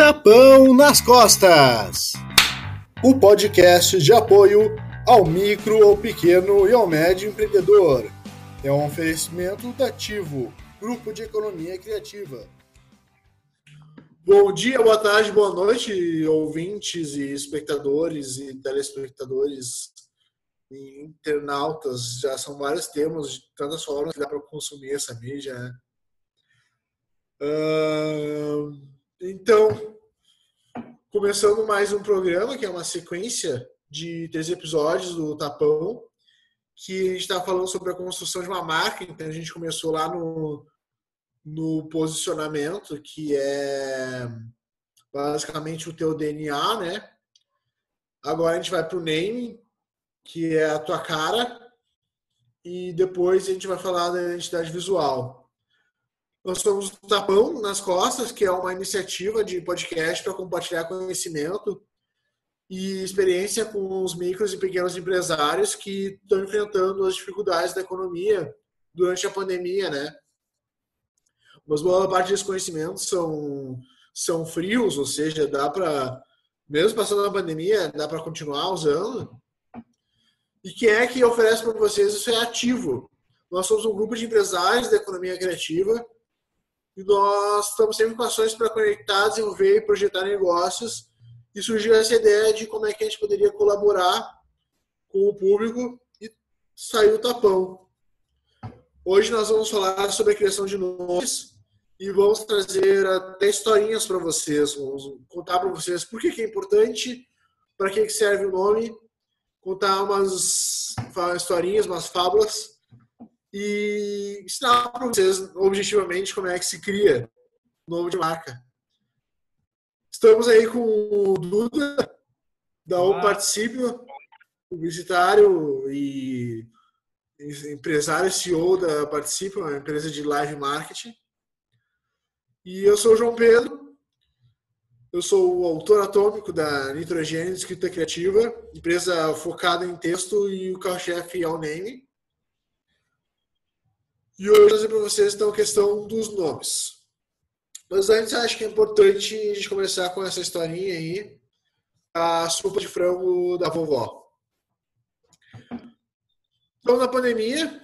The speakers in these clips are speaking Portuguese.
Tapão nas Costas o podcast de apoio ao micro, ao pequeno e ao médio empreendedor. É um oferecimento da Ativo, Grupo de Economia Criativa. Bom dia, boa tarde, boa noite, ouvintes e espectadores e telespectadores e internautas. Já são vários termos de tantas formas que dá para consumir essa mídia. Né? Uh, então, começando mais um programa, que é uma sequência de três episódios do Tapão, que a gente está falando sobre a construção de uma marca. Então, a gente começou lá no, no posicionamento, que é basicamente o teu DNA, né? Agora a gente vai para o name, que é a tua cara, e depois a gente vai falar da identidade visual. Nós somos o Tapão nas Costas, que é uma iniciativa de podcast para compartilhar conhecimento e experiência com os micros e pequenos empresários que estão enfrentando as dificuldades da economia durante a pandemia, né? Mas boa parte desses conhecimentos são, são frios, ou seja, dá para, mesmo passando a pandemia, dá para continuar usando. E quem é que oferece para vocês isso é ativo. Nós somos um grupo de empresários da economia criativa e nós estamos sempre com ações para conectar, desenvolver e projetar negócios. E surgiu essa ideia de como é que a gente poderia colaborar com o público e saiu o tapão. Hoje nós vamos falar sobre a criação de nomes e vamos trazer até historinhas para vocês. Vamos contar para vocês por que, que é importante, para que, que serve o nome, contar umas historinhas, umas fábulas e ensinar para vocês objetivamente como é que se cria um nome de marca. Estamos aí com o Duda, da O Participio, publicitário e empresário CEO da Participa, uma empresa de live marketing. E eu sou o João Pedro, eu sou o autor atômico da Nitrogênio Escrita Criativa, empresa focada em texto e o carro-chefe é o name. E hoje eu vou trazer para vocês então a questão dos nomes. Mas antes acho que é importante a gente começar com essa historinha aí, a sopa de frango da vovó. Então na pandemia,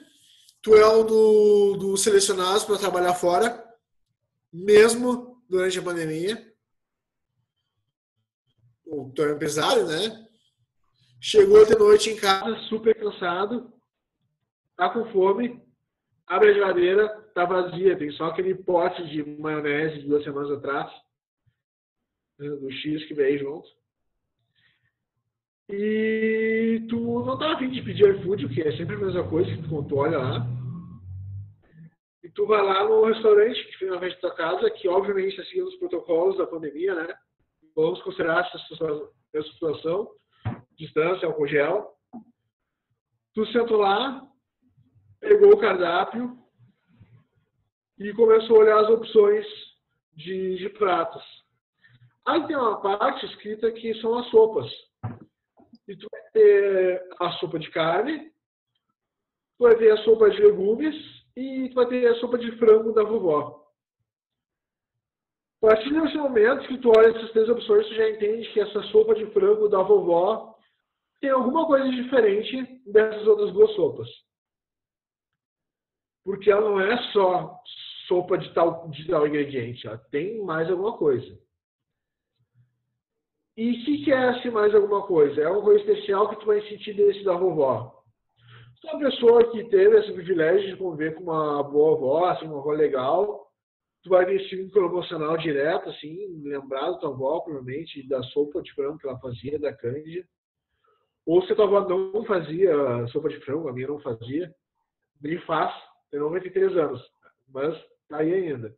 tu é um dos do selecionados para trabalhar fora, mesmo durante a pandemia. Tu é um empresário, né? Chegou de noite em casa super cansado, tá com fome, a geladeira, tá vazia, tem só aquele pote de maionese de duas semanas atrás, né, do X que veio junto. E tu não tá afim de pedir iFood, que é sempre a mesma coisa que tu olha lá. E tu vai lá no restaurante que fica na frente da tua casa, que obviamente está seguindo os protocolos da pandemia, né? Vamos considerar essa situação, distância, álcool gel. Tu senta lá, pegou o cardápio e começou a olhar as opções de, de pratos. Aí tem uma parte escrita que são as sopas. E tu vai ter a sopa de carne, tu vai ter a sopa de legumes e tu vai ter a sopa de frango da vovó. A partir desse momento que tu olha essas três opções, tu já entende que essa sopa de frango da vovó tem alguma coisa diferente dessas outras duas sopas porque ela não é só sopa de tal, de tal ingrediente, ela tem mais alguma coisa. E o que, que é esse mais alguma coisa? É uma coisa especial que tu vai sentir desse da vovó. É uma pessoa que teve esse privilégio de conviver com uma boa avó, assim, uma avó legal, tu vai ver esse vínculo emocional direto, assim, lembrar da tua avó, provavelmente, da sopa de frango que ela fazia, da cândida. Ou se a tua avó não fazia sopa de frango, a minha não fazia, bem fácil tem 93 anos, mas tá aí ainda.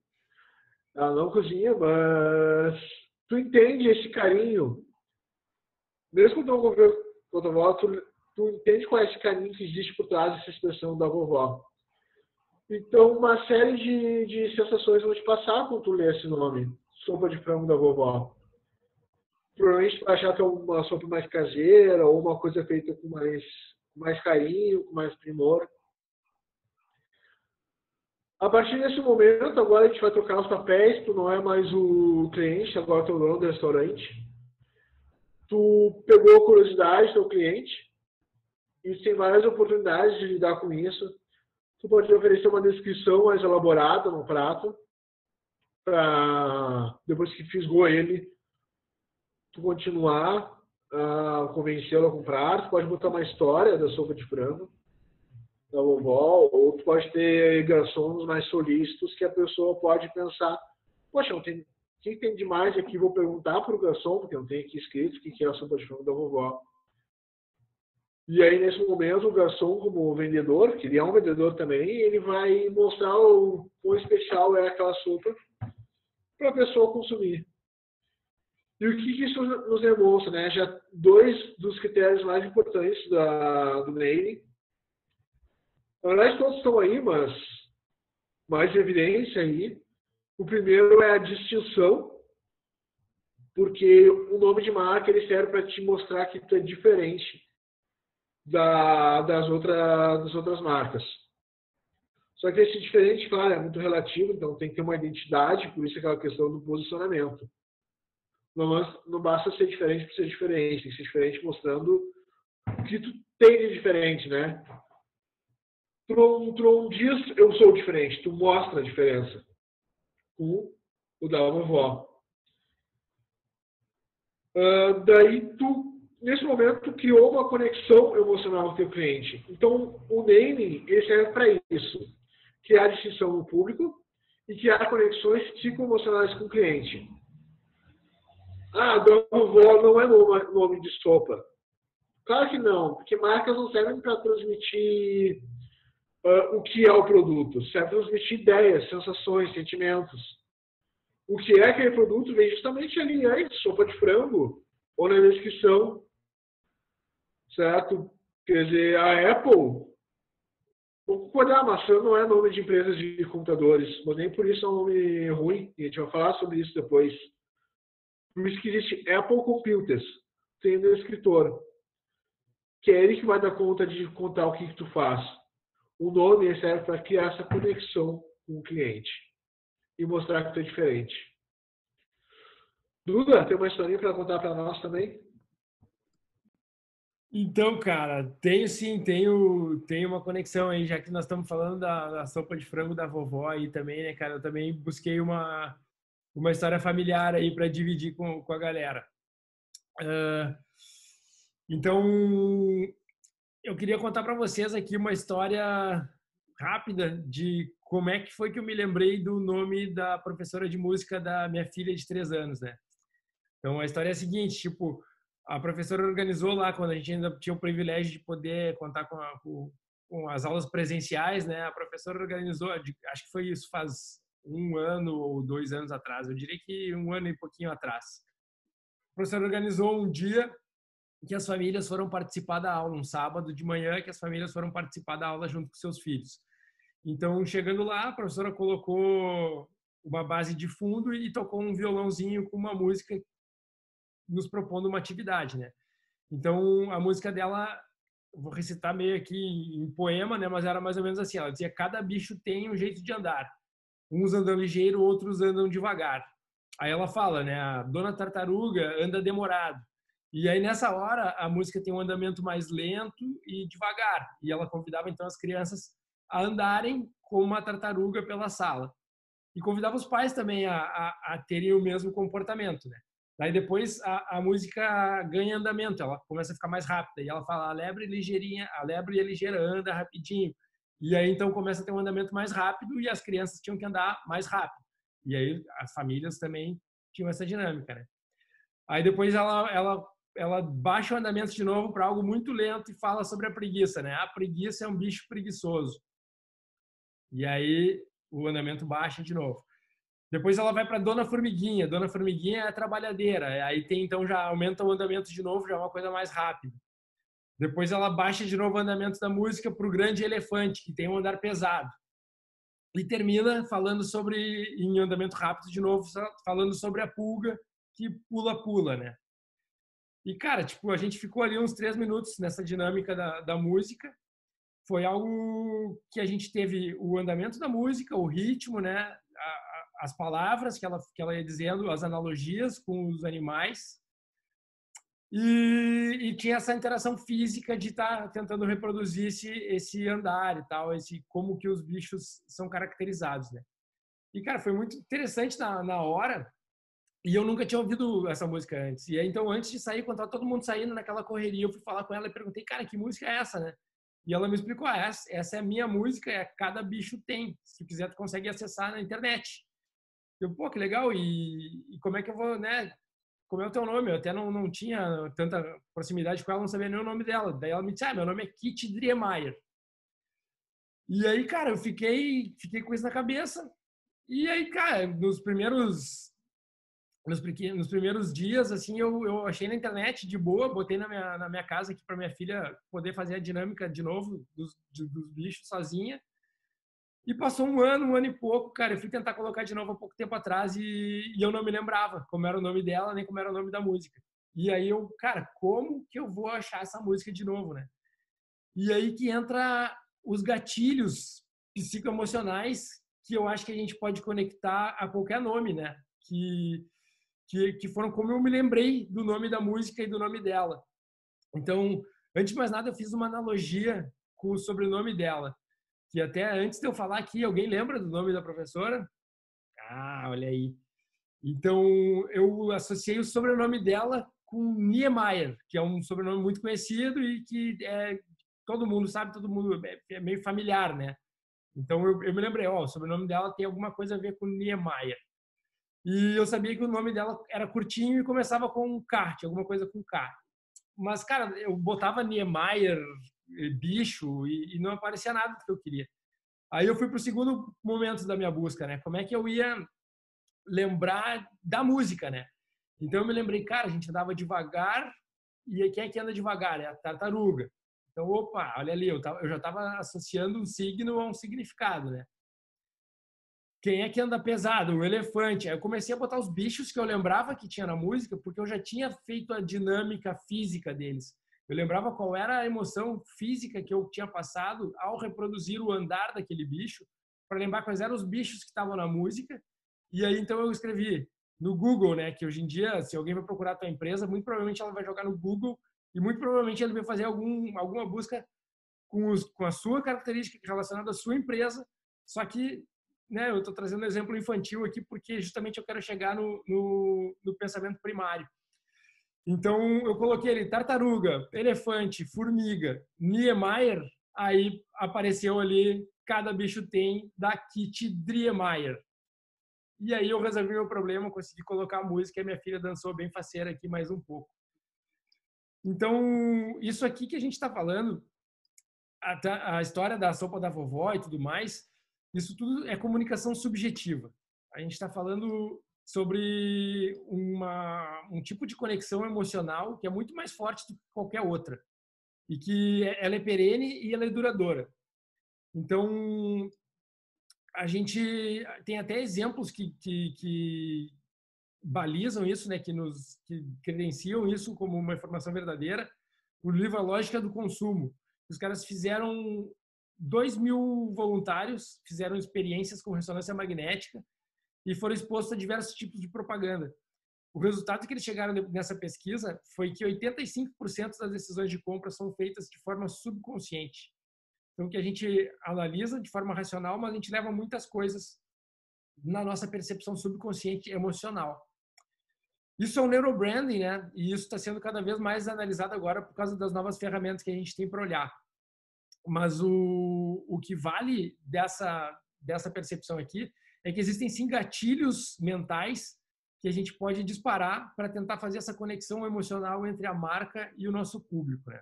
Ela não cozinha, mas tu entende esse carinho. Mesmo quando eu convivo com a tua tu, tu entende qual é esse carinho que existe por trás dessa expressão da vovó. Então, uma série de, de sensações vão te passar quando tu lê esse nome. Sopa de frango da vovó. Provavelmente tu vai achar que é uma sopa mais caseira ou uma coisa feita com mais, mais carinho, com mais primor. A partir desse momento, agora a gente vai trocar os papéis, tu não é mais o cliente, agora tu é o dono do restaurante. Tu pegou a curiosidade do teu cliente e tem várias oportunidades de lidar com isso. Tu pode oferecer uma descrição mais elaborada no prato, para depois que fisgou ele, tu continuar a convencê-lo a comprar. Tu pode botar uma história da sopa de frango da vovó, ou tu pode ter garçons mais solícitos que a pessoa pode pensar, poxa, não tem, o que tem de mais aqui? Vou perguntar para o garçom, porque não tem aqui escrito o que é a sopa de frango da vovó. E aí, nesse momento, o garçom, como vendedor, que ele é um vendedor também, ele vai mostrar o quão especial é aquela sopa para a pessoa consumir. E o que, isso nos demonstra? Né? Já dois dos critérios mais importantes da, do naming na verdade, todos estão aí, mas mais evidência aí. O primeiro é a distinção, porque o nome de marca ele serve para te mostrar que tu é diferente da, das, outra, das outras marcas. Só que esse diferente, claro, é muito relativo, então tem que ter uma identidade, por isso aquela questão do posicionamento. Não, não basta ser diferente para ser diferente, tem que ser diferente mostrando o que tu tem de diferente, né? Tu não diz eu sou diferente, tu mostra a diferença com o da vovó. Uh, daí tu, nesse momento, tu criou uma conexão emocional com o teu cliente. Então, o naming, ele serve para isso. Criar distinção no público e criar conexões psicoemocionais com o cliente. Ah, da vovó não é nome de sopa. Claro que não, porque marcas não servem para transmitir uh, o que é o produto, serve para transmitir ideias, sensações, sentimentos. O que é aquele produto vem justamente ali antes, sopa de frango, ou na descrição, certo? Quer dizer, a Apple, vou concordar, maçã não é nome de empresas de computadores, mas nem por isso é um nome ruim, e a gente vai falar sobre isso depois. Por isso que existe Apple Computers, tem no escritor, que é ele que vai dar conta de contar o que, que tu faz. O nome serve para criar essa conexão com o cliente e mostrar que tu é diferente. Duda, tem uma historinha para contar para nós também? Então, cara, tenho sim, tenho, tenho uma conexão aí, já que nós estamos falando da, da, sopa de frango da vovó aí também, né, cara? Eu também busquei uma, uma história familiar aí para dividir com, com a galera. Uh, então, eu queria contar para vocês aqui uma história rápida de como é que foi que eu me lembrei do nome da professora de música da minha filha de três anos, né? Então a história é a seguinte, tipo, a professora organizou lá quando a gente ainda tinha o privilégio de poder contar com, a, com, com as aulas presenciais, né? A professora organizou, acho que foi isso faz um ano ou dois anos atrás, eu diria que um ano e pouquinho atrás. A professora organizou um dia que as famílias foram participar da aula, um sábado de manhã, que as famílias foram participar da aula junto com seus filhos. Então, chegando lá, a professora colocou uma base de fundo e tocou um violãozinho com uma música nos propondo uma atividade, né? Então, a música dela, vou recitar meio aqui em poema, né? Mas era mais ou menos assim, ela dizia, cada bicho tem um jeito de andar. Uns andam ligeiro, outros andam devagar. Aí ela fala, né? A dona tartaruga anda demorado. E aí nessa hora a música tem um andamento mais lento e devagar. E ela convidava então as crianças a andarem como uma tartaruga pela sala. E convidava os pais também a, a, a terem o mesmo comportamento, né? Daí depois a, a, música ganha andamento, ela começa a ficar mais rápida. E ela fala, a lebre ligeirinha, a lebre é ligeira, anda rapidinho. E aí então começa a ter um andamento mais rápido e as crianças tinham que andar mais rápido. E aí as famílias também tinham essa dinâmica, né? Aí depois ela, ela ela baixa o andamento de novo para algo muito lento e fala sobre a preguiça, né? A preguiça é um bicho preguiçoso. E aí o andamento baixa de novo. Depois ela vai para Dona Formiguinha. Dona Formiguinha é trabalhadeira. Aí tem então já aumenta o andamento de novo, já é uma coisa mais rápida. Depois ela baixa de novo o andamento da música para o Grande Elefante, que tem um andar pesado. E termina falando sobre, em andamento rápido de novo, falando sobre a pulga que pula-pula, né? E, cara, tipo, a gente ficou ali uns três minutos nessa dinâmica da, da música, foi algo que a gente teve o andamento da música, o ritmo, né? as palavras que ela, que ela ia dizendo, as analogias com os animais. E, e tinha essa interação física de estar tá tentando reproduzir esse, esse andar e tal, esse como que os bichos são caracterizados, né? E, cara, foi muito interessante na, na hora, e eu nunca tinha ouvido essa música antes. E aí, então, antes de sair, quando tava todo mundo saindo naquela correria, eu fui falar com ela e perguntei, cara, que música é essa, né? E ela me explicou, ah, essa, essa é a minha música, é cada bicho tem. Se quiser, tu consegue acessar na internet. Eu, pô, que legal, e, e como é que eu vou, né? Como é o teu nome? Eu até não, não tinha tanta proximidade com ela, não sabia nem o nome dela. Daí ela me disse, ah, meu nome é Kit Driemeyer. E aí, cara, eu fiquei, fiquei com isso na cabeça. E aí, cara, nos primeiros nos, nos primeiros dias, assim, eu, eu achei na internet de boa, botei na minha, na minha casa aqui para minha filha poder fazer a dinâmica de novo dos, dos bichos sozinha. E passou um ano, um ano e pouco, cara. Eu fui tentar colocar de novo há pouco tempo atrás e, e eu não me lembrava como era o nome dela, nem como era o nome da música. E aí eu, cara, como que eu vou achar essa música de novo, né? E aí que entra os gatilhos psicoemocionais que eu acho que a gente pode conectar a qualquer nome, né? Que, que, que foram como eu me lembrei do nome da música e do nome dela. Então, antes de mais nada, eu fiz uma analogia com o sobrenome dela. Que até antes de eu falar aqui, alguém lembra do nome da professora? Ah, olha aí. Então, eu associei o sobrenome dela com Niemeyer, que é um sobrenome muito conhecido e que é, todo mundo sabe, todo mundo é, é meio familiar, né? Então eu, eu me lembrei, ó, o sobrenome dela tem alguma coisa a ver com Niemeyer. E eu sabia que o nome dela era curtinho e começava com K, tinha alguma coisa com K. Mas, cara, eu botava Niemeyer, eh, bicho, e, e não aparecia nada do que eu queria. Aí eu fui para o segundo momento da minha busca, né? Como é que eu ia lembrar da música, né? Então eu me lembrei, cara, a gente andava devagar e quem é que anda devagar? É a tartaruga. Então, opa, olha ali, eu, tava, eu já estava associando um signo a um significado, né? Quem é que anda pesado? O elefante. Aí eu comecei a botar os bichos que eu lembrava que tinha na música, porque eu já tinha feito a dinâmica física deles. Eu lembrava qual era a emoção física que eu tinha passado ao reproduzir o andar daquele bicho, para lembrar quais eram os bichos que estavam na música. E aí então eu escrevi no Google, né, que hoje em dia, se alguém vai procurar a tua empresa, muito provavelmente ela vai jogar no Google e muito provavelmente ele vai fazer algum, alguma busca com, os, com a sua característica relacionada à sua empresa, só que né, eu estou trazendo um exemplo infantil aqui porque justamente eu quero chegar no, no, no pensamento primário. Então, eu coloquei ali tartaruga, elefante, formiga, Niemeyer, aí apareceu ali, cada bicho tem, da Kit Driemeyer. E aí eu resolvi meu problema, consegui colocar a música e minha filha dançou bem faceira aqui mais um pouco. Então, isso aqui que a gente está falando, a, a, história da sopa da vovó e tudo mais, isso tudo é comunicação subjetiva. A gente está falando sobre uma, um tipo de conexão emocional que é muito mais forte do que qualquer outra e que é, ela é perene e ela é duradoura. Então, a gente tem até exemplos que, que, que balizam isso, né, que nos que credenciam isso como uma informação verdadeira, o livro A Lógica do Consumo. Os caras fizeram dois mil voluntários, fizeram experiências com ressonância magnética e foram expostos a diversos tipos de propaganda. O resultado que eles chegaram nessa pesquisa foi que 85% das decisões de compra são feitas de forma subconsciente. Então, que a gente analisa de forma racional, mas a gente leva muitas coisas na nossa percepção subconsciente emocional. Isso é um neurobranding, né? E isso está sendo cada vez mais analisado agora por causa das novas ferramentas que a gente tem para olhar. Mas o, o que vale dessa, dessa percepção aqui é que existem sim gatilhos mentais que a gente pode disparar para tentar fazer essa conexão emocional entre a marca e o nosso público. Né?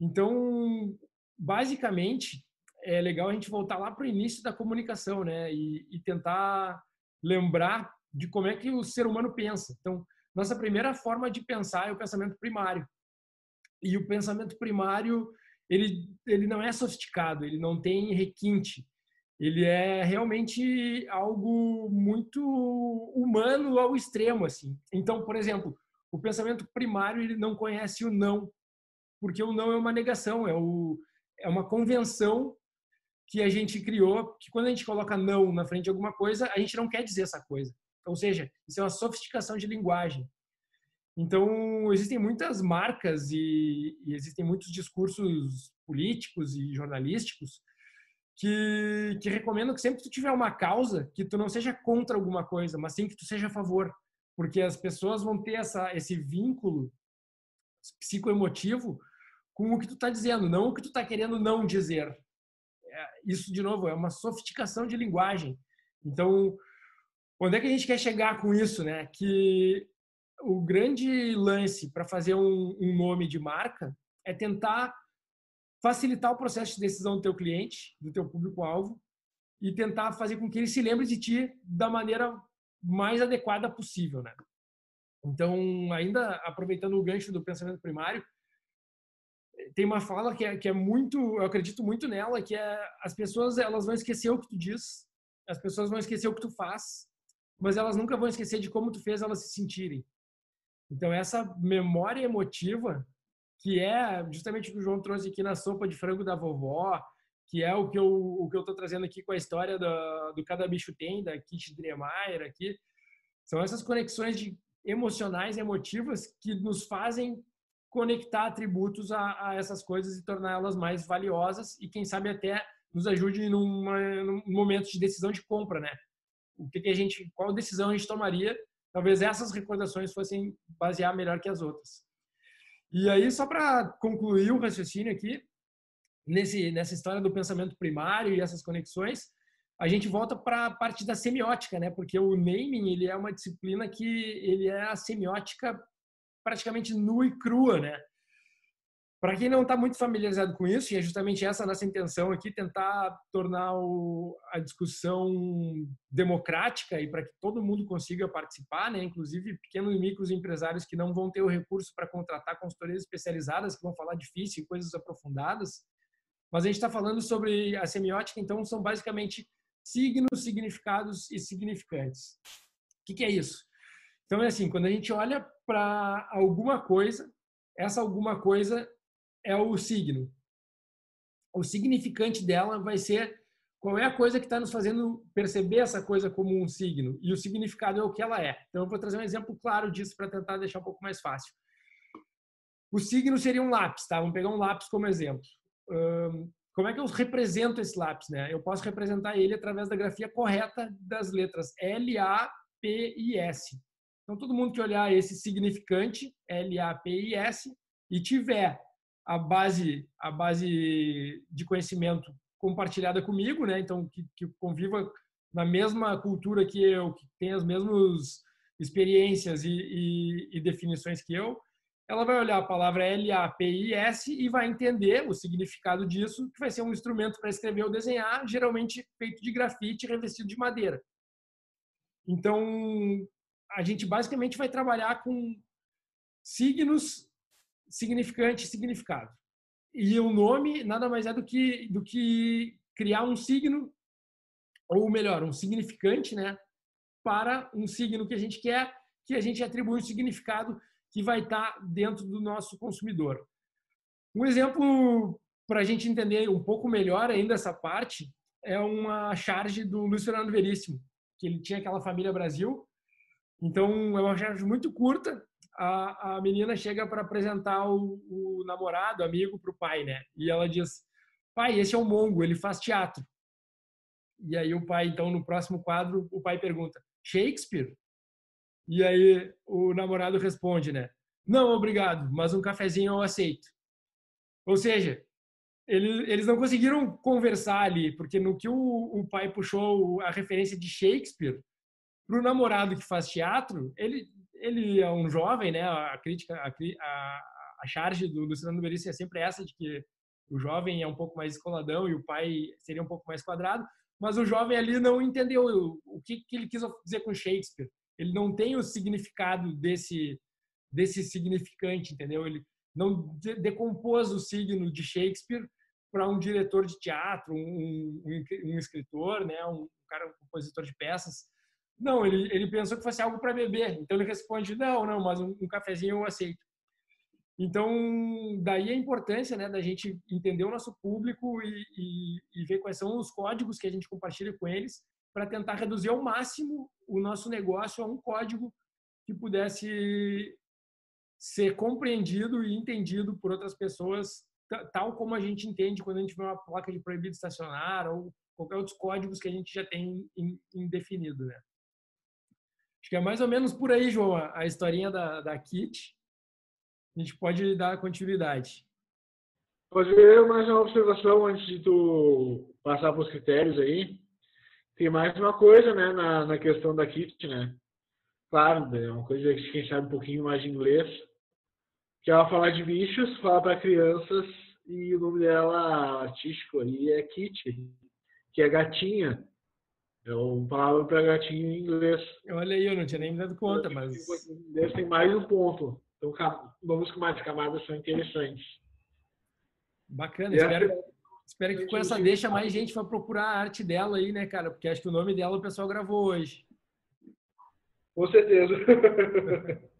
Então, basicamente, é legal a gente voltar lá para o início da comunicação né? E, e tentar lembrar de como é que o ser humano pensa. Então, nossa primeira forma de pensar é o pensamento primário. E o pensamento primário, ele, ele não é sofisticado, ele não tem requinte. Ele é realmente algo muito humano ao extremo, assim. Então, por exemplo, o pensamento primário, ele não conhece o não, porque o não é uma negação, é o, é uma convenção que a gente criou, que quando a gente coloca não na frente de alguma coisa, a gente não quer dizer essa coisa. Ou seja, isso é uma sofisticação de linguagem. Então, existem muitas marcas e, e existem muitos discursos políticos e jornalísticos que, que recomendam que sempre que tu tiver uma causa, que tu não seja contra alguma coisa, mas sim que tu seja a favor. Porque as pessoas vão ter essa, esse vínculo psicoemotivo com o que tu está dizendo, não o que tu está querendo não dizer. É, isso, de novo, é uma sofisticação de linguagem. Então, onde é que a gente quer chegar com isso, né? Que o grande lance para fazer um, um, nome de marca é tentar facilitar o processo de decisão do teu cliente, do teu público-alvo, e tentar fazer com que ele se lembre de ti da maneira mais adequada possível, né? Então, ainda aproveitando o gancho do pensamento primário, tem uma fala que é, que é muito, eu acredito muito nela, que é as pessoas elas vão esquecer o que tu diz, as pessoas vão esquecer o que tu faz, mas elas nunca vão esquecer de como tu fez elas se sentirem. Então essa memória emotiva, que é justamente o que o João trouxe aqui na sopa de frango da vovó, que é o que eu o que eu tô trazendo aqui com a história do, do cada bicho tem da Kit Dremeyer aqui, são essas conexões de emocionais, emotivas que nos fazem conectar atributos a, a essas coisas e torná-las mais valiosas e quem sabe até nos ajude num momento de decisão de compra, né? O que, que a gente, qual decisão a gente tomaria? Talvez essas recordações fossem basear melhor que as outras. E aí, só para concluir o raciocínio aqui, nesse, nessa história do pensamento primário e essas conexões, a gente volta para a parte da semiótica, né? Porque o naming ele é uma disciplina que ele é a semiótica praticamente nua e crua, né? Para quem não está muito familiarizado com isso, e é justamente essa a nossa intenção aqui, tentar tornar o, a discussão democrática e para que todo mundo consiga participar, né? inclusive pequenos e micros empresários que não vão ter o recurso para contratar consultorias especializadas, que vão falar difícil coisas aprofundadas. Mas a gente está falando sobre a semiótica, então são basicamente signos, significados e significantes. O que, que é isso? Então é assim, quando a gente olha para alguma coisa, essa alguma coisa é o signo. O significante dela vai ser qual é a coisa que está nos fazendo perceber essa coisa como um signo e o significado é o que ela é. Então eu vou trazer um exemplo claro disso para tentar deixar um pouco mais fácil. O signo seria um lápis, tá? Vamos pegar um lápis como exemplo. como é que eu represento esse lápis, né? Eu posso representar ele através da grafia correta das letras L, A, P e S. Então, todo mundo que olhar esse significante, L-A-P-I-S, e tiver a base, a base de conhecimento compartilhada comigo, né? Então, que, que conviva na mesma cultura que eu, que tem as mesmas experiências e, e, e definições que eu, ela vai olhar a palavra L-A-P-I-S e vai entender o significado disso, que vai ser um instrumento para escrever ou desenhar, geralmente feito de grafite revestido de madeira. Então, a gente basicamente vai trabalhar com signos, significante e significado. E o nome nada mais é do que, do que criar um signo, ou melhor, um significante, né? Para um signo que a gente quer, que a gente atribui um significado que vai estar dentro do nosso consumidor. Um exemplo para a gente entender um pouco melhor ainda essa parte é uma charge do Luiz Fernando Veríssimo, que ele tinha aquela família Brasil, então, é uma charge muito curta. A, a menina chega para apresentar o, o namorado, amigo, para o pai, né? E ela diz: Pai, esse é o Mongo, ele faz teatro. E aí o pai, então, no próximo quadro, o pai pergunta: Shakespeare? E aí o namorado responde, né? Não, obrigado, mas um cafezinho eu aceito. Ou seja, ele, eles não conseguiram conversar ali, porque no que o, o pai puxou a referência de Shakespeare, para o namorado que faz teatro, ele, ele é um jovem, né? A crítica, a, a, a charge do Luciano Veríssimo é sempre essa de que o jovem é um pouco mais escoladão e o pai seria um pouco mais quadrado, mas o jovem ali não entendeu o, o que, que ele quis dizer com Shakespeare. Ele não tem o significado desse desse significante, entendeu? Ele não de, decompôs o signo de Shakespeare para um diretor de teatro, um, um, um escritor, né? Um cara, um compositor de peças não, ele, ele pensou que fosse algo para beber. Então ele responde: não, não, mas um, um, cafezinho eu aceito. Então, daí a importância né, da gente entender o nosso público e, e, e ver quais são os códigos que a gente compartilha com eles para tentar reduzir ao máximo o nosso negócio a um código que pudesse ser compreendido e entendido por outras pessoas, tal como a gente entende quando a gente vê uma placa de proibido estacionar ou qualquer outros códigos que a gente já tem indefinido, né? Acho que é mais ou menos por aí, João, a historinha da, da Kit a gente pode dar continuidade. Fazer mais uma observação antes de tu passar para os critérios aí. Tem mais uma coisa, né, na, na questão da kit, né? Claro, é uma coisa que quem sabe um pouquinho mais de inglês, que ela fala de bichos, fala para crianças e o nome dela artístico aí é Kitty, que é gatinha. É uma palavra para gatinho em inglês. Olha aí, eu não tinha nem me dado conta, mas. Tem mais um ponto. Então, vamos com mais camadas são interessantes. Bacana, espero, espero que com essa deixa mais gente vai procurar a arte dela aí, né, cara? Porque acho que o nome dela o pessoal gravou hoje. Com certeza.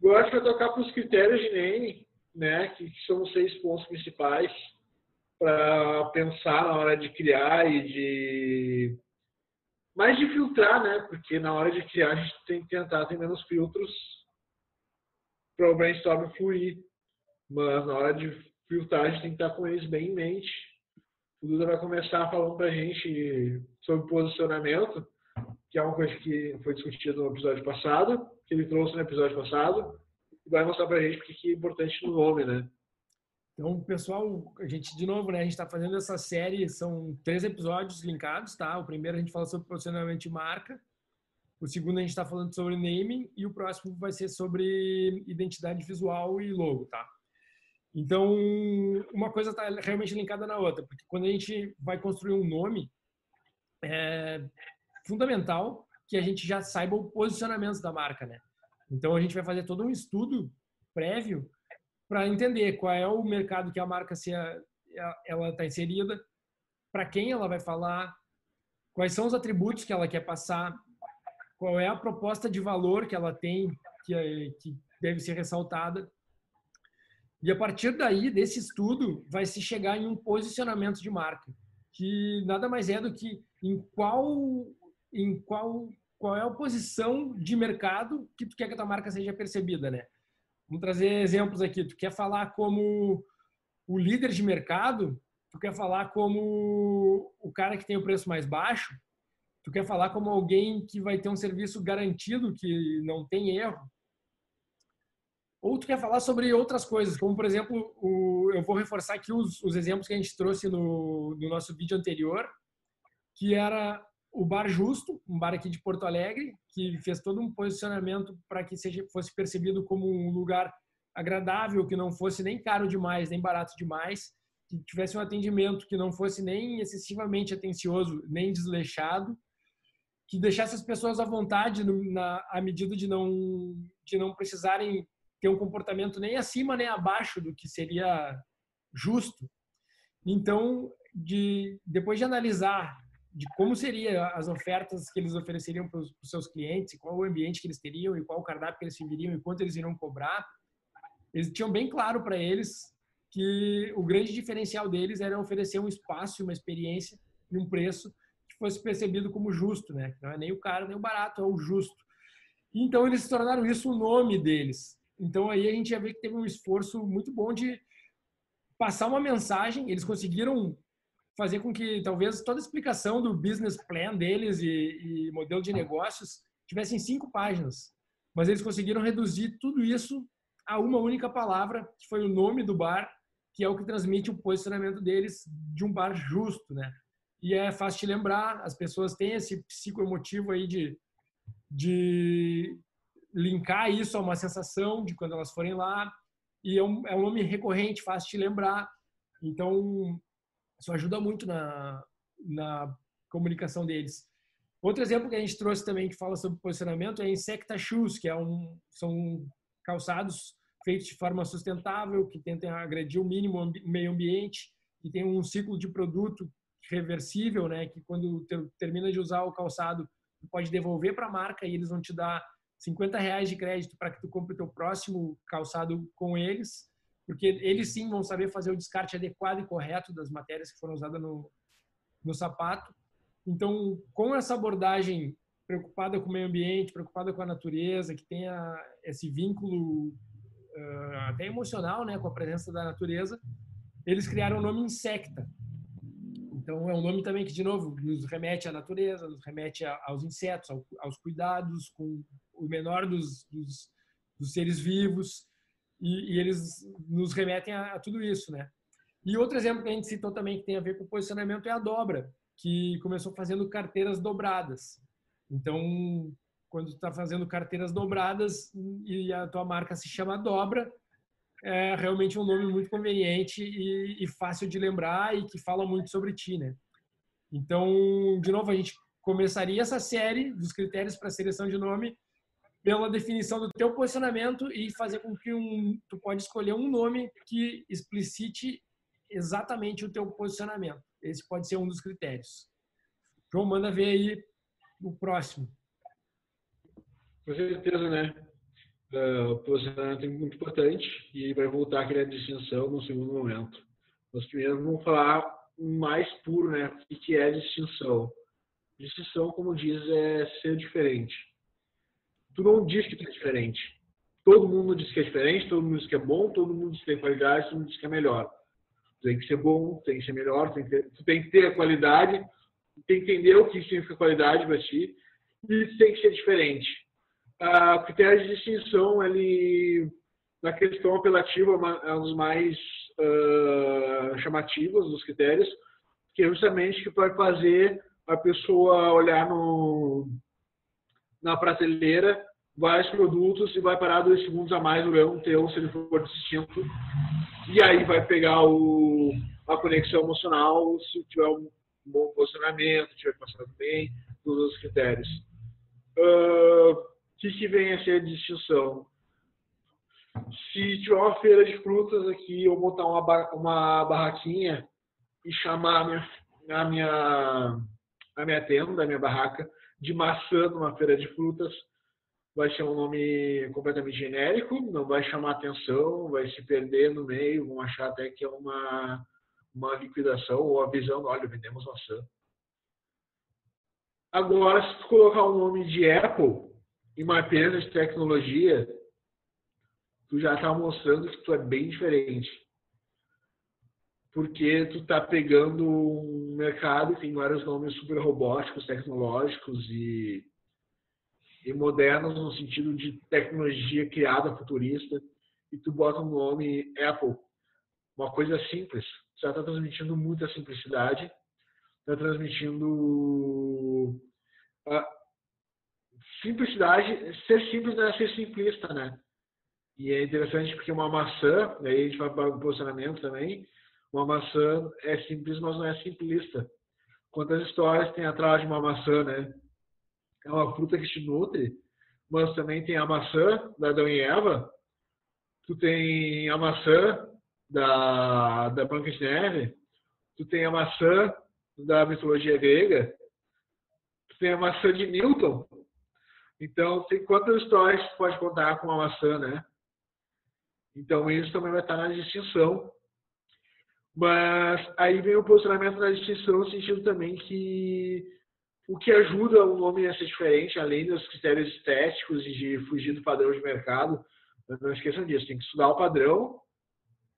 Gosto de tocar para os critérios de name, né, que são os seis pontos principais para pensar na hora de criar e de mais de filtrar, né? Porque na hora de criar a gente tem que tentar ter menos filtros para o brainstorm fluir. Mas na hora de filtrar, a gente tem que estar com eles bem em mente. O Duda vai começar falando para a gente sobre posicionamento, que é uma coisa que foi discutida no episódio passado, que ele trouxe no episódio passado, e vai mostrar para a gente porque que é importante no nome, né? Então, pessoal, a gente, de novo, né, a gente está fazendo essa série, são três episódios linkados, tá? O primeiro a gente fala sobre posicionamento de marca, o segundo a gente está falando sobre naming e o próximo vai ser sobre identidade visual e logo, tá? Então, uma coisa está realmente linkada na outra, porque quando a gente vai construir um nome, é fundamental que a gente já saiba o posicionamento da marca, né? Então, a gente vai fazer todo um estudo prévio para entender qual é o mercado que a marca se ela está inserida, para quem ela vai falar, quais são os atributos que ela quer passar, qual é a proposta de valor que ela tem, que, que deve ser ressaltada. E a partir daí, desse estudo, vai se chegar em um posicionamento de marca, que nada mais é do que em qual, em qual, qual é a posição de mercado que tu quer que a tua marca seja percebida, né? Vamos trazer exemplos aqui. Tu quer falar como o líder de mercado, tu quer falar como o cara que tem o preço mais baixo, tu quer falar como alguém que vai ter um serviço garantido, que não tem erro, ou tu quer falar sobre outras coisas, como por exemplo, o, eu vou reforçar aqui os, os exemplos que a gente trouxe no, no nosso vídeo anterior, que era o Bar Justo, um bar aqui de Porto Alegre, que fez todo um posicionamento para que seja, fosse percebido como um lugar agradável, que não fosse nem caro demais, nem barato demais, que tivesse um atendimento que não fosse nem excessivamente atencioso, nem desleixado, que deixasse as pessoas à vontade na à medida de não de não precisarem ter um comportamento nem acima nem abaixo do que seria justo. Então, de depois de analisar de como seriam as ofertas que eles ofereceriam para os seus clientes, qual o ambiente que eles teriam e qual o cardápio que eles serviriam e quanto eles iriam cobrar, eles tinham bem claro para eles que o grande diferencial deles era oferecer um espaço, uma experiência e um preço que fosse percebido como justo, né? Não é nem o caro nem o barato, é o justo. Então eles tornaram isso o nome deles. Então aí a gente já vê que teve um esforço muito bom de passar uma mensagem. Eles conseguiram fazer com que talvez toda a explicação do business plan deles e, e modelo de negócios tivessem cinco páginas, mas eles conseguiram reduzir tudo isso a uma única palavra, que foi o nome do bar, que é o que transmite o posicionamento deles de um bar justo, né? e é fácil de lembrar, as pessoas têm esse psicoemotivo aí de, de linkar isso a uma sensação de quando elas forem lá, e é um, é um nome recorrente, fácil de lembrar, então isso ajuda muito na, na comunicação deles. Outro exemplo que a gente trouxe também que fala sobre posicionamento é Insecta Shoes, que é um, são calçados feitos de forma sustentável, que tentem agredir o mínimo meio ambiente, que tem um ciclo de produto reversível, né? Que quando termina de usar o calçado, pode devolver para a marca e eles vão te dar 50 reais de crédito para que tu compre o teu próximo calçado com eles, porque eles sim vão saber fazer o descarte adequado e correto das matérias que foram usadas no, no sapato. Então, com essa abordagem preocupada com o meio ambiente, preocupada com a natureza, que tenha esse vínculo uh, até emocional, né, com a presença da natureza, eles criaram o nome Insecta. Então é um nome também que de novo nos remete à natureza, nos remete aos insetos, aos cuidados com o menor dos, dos, dos seres vivos e, e, eles nos remetem a, a tudo isso, né? E outro exemplo que a gente citou também que tem a ver com posicionamento é a dobra, que começou fazendo carteiras dobradas. Então, quando está fazendo carteiras dobradas e a tua marca se chama Dobra, é realmente um nome muito conveniente e, e fácil de lembrar e que fala muito sobre ti, né? Então, de novo, a gente começaria essa série dos critérios para seleção de nome pela definição do teu posicionamento e fazer com que um, tu pode escolher um nome que explicite exatamente o teu posicionamento. Esse pode ser um dos critérios. João, manda ver aí o próximo. Com certeza, né? Uh, o posicionamento é muito importante e vai voltar a criar distinção no segundo momento. Mas primeiro vamos falar mais puro, né? O que é distinção? Distinção, como diz, é ser diferente. Tu não diz que tu é diferente. Todo mundo diz que é diferente, todo mundo diz que é bom, todo mundo diz que tem qualidade, todo mundo diz que é melhor. Tu tem que ser bom, tem que ser melhor, tem que ter, tu tem que ter a qualidade, tem que entender o que significa qualidade para ti e tem que ser diferente. A critério de distinção, ele, na questão apelativa, é um dos mais uh, chamativos dos critérios, que é justamente que vai fazer a pessoa olhar no, na prateleira vários produtos e vai parar dois segundos a mais olhando um teu se ele for distinto. E aí vai pegar o, a conexão emocional se tiver um bom posicionamento, tiver passado bem, todos os critérios. Uh, o que, que vem a ser a distinção? Se tiver uma feira de frutas aqui, eu botar uma, uma barraquinha e chamar a minha, a minha, a minha tenda, a minha barraca, de maçã numa feira de frutas, vai ser um nome completamente genérico, não vai chamar atenção, vai se perder no meio, vão achar até que é uma uma liquidação ou a visão, olha, vendemos maçã. Agora, se tu colocar o nome de Apple em uma empresa de tecnologia, tu já está mostrando que tu é bem diferente. Porque tu está pegando um mercado que tem vários nomes super robóticos, tecnológicos e, e modernos no sentido de tecnologia criada futurista e tu bota um nome Apple, uma coisa simples já está transmitindo muita simplicidade, está transmitindo a simplicidade, ser simples não é ser simplista, né? E é interessante porque uma maçã, aí a gente vai para o posicionamento também, uma maçã é simples, mas não é simplista. Quantas histórias tem atrás de uma maçã, né? É uma fruta que te nutre, mas também tem a maçã da Adão e Eva, tu tem a maçã da, da Branca de Neve, tu tem a maçã da mitologia grega, tu tem a maçã de Newton. Então, tem quantas histórias tu pode contar com uma maçã, né? Então, isso também vai estar na distinção. Mas aí vem o posicionamento da distinção no sentido também que o que ajuda o nome a ser diferente, além dos critérios estéticos e de fugir do padrão de mercado, não esqueçam disso, tem que estudar o padrão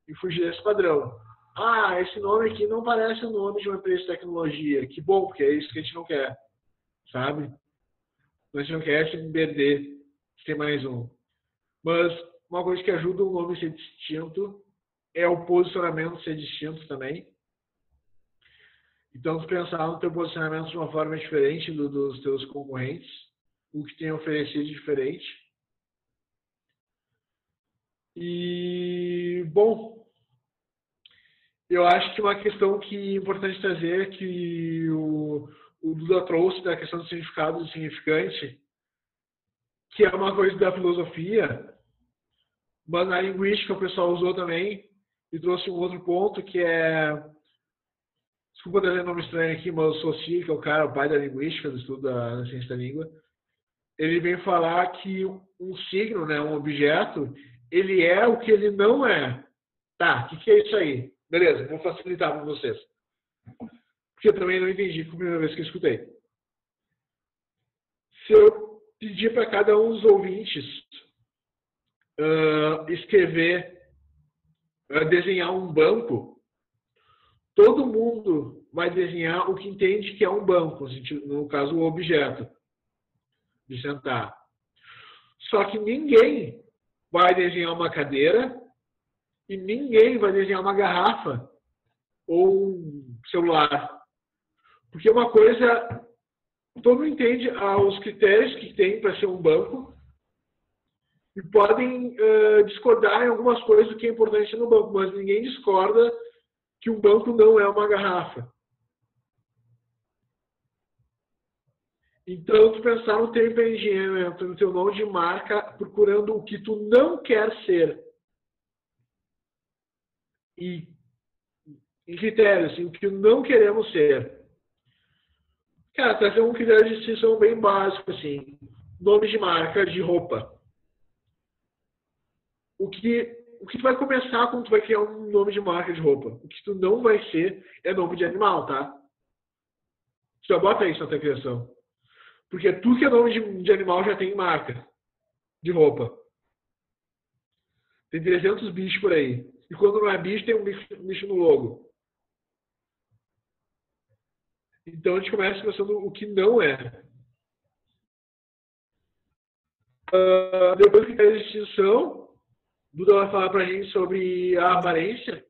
e fugir desse padrão. Ah, esse nome aqui não parece o nome de uma empresa de tecnologia. Que bom, porque é isso que a gente não quer, sabe? A gente não quer se perder, ter mais um. Mas uma coisa que ajuda o nome a ser distinto é o posicionamento ser distinto também. Então, tu pensar no teu posicionamento de uma forma diferente do, dos teus concorrentes, o que tem oferecido diferente. E, bom, eu acho que uma questão que é importante trazer é que o, o Duda trouxe da questão do significado do significante, que é uma coisa da filosofia, mas na linguística o pessoal usou também e trouxe um outro ponto que é desculpa trazer nome estranho aqui, mas o Saussure, que é o cara, o pai da linguística, do estudo da, ciência da língua, ele vem falar que um signo, né, um objeto, ele é o que ele não é. Tá, o que, que é isso aí? Beleza, vou facilitar para vocês. Porque eu também não entendi a primeira vez que eu escutei. Se eu pedir para cada um dos ouvintes uh, escrever, desenhar um banco, todo mundo vai desenhar o que entende que é um banco, no caso, o objeto de sentar. Só que ninguém vai desenhar uma cadeira e ninguém vai desenhar uma garrafa ou um celular. Porque uma coisa, todo mundo entende os critérios que tem para ser um banco e podem uh, discordar em algumas coisas do que é importante no banco, mas ninguém discorda que um banco não é uma garrafa. Então, tu pensar no teu empreendimento, no teu nome de marca, procurando o que tu não quer ser. E em critérios, o que não queremos ser. Cara, trazer um critério de distinção bem básico, assim. Nome de marca de roupa. O que, o que tu vai começar quando tu vai criar um nome de marca de roupa? O que tu não vai ser é nome de animal, tá? Tu já bota isso na tua criação. Porque tudo que é nome de, de animal já tem marca de roupa. Tem 300 bichos por aí. E quando não é bicho, tem um bicho, um bicho no logo. Então a gente começa pensando o que não é. Uh, depois que tem a distinção, Duda vai falar pra gente sobre a aparência.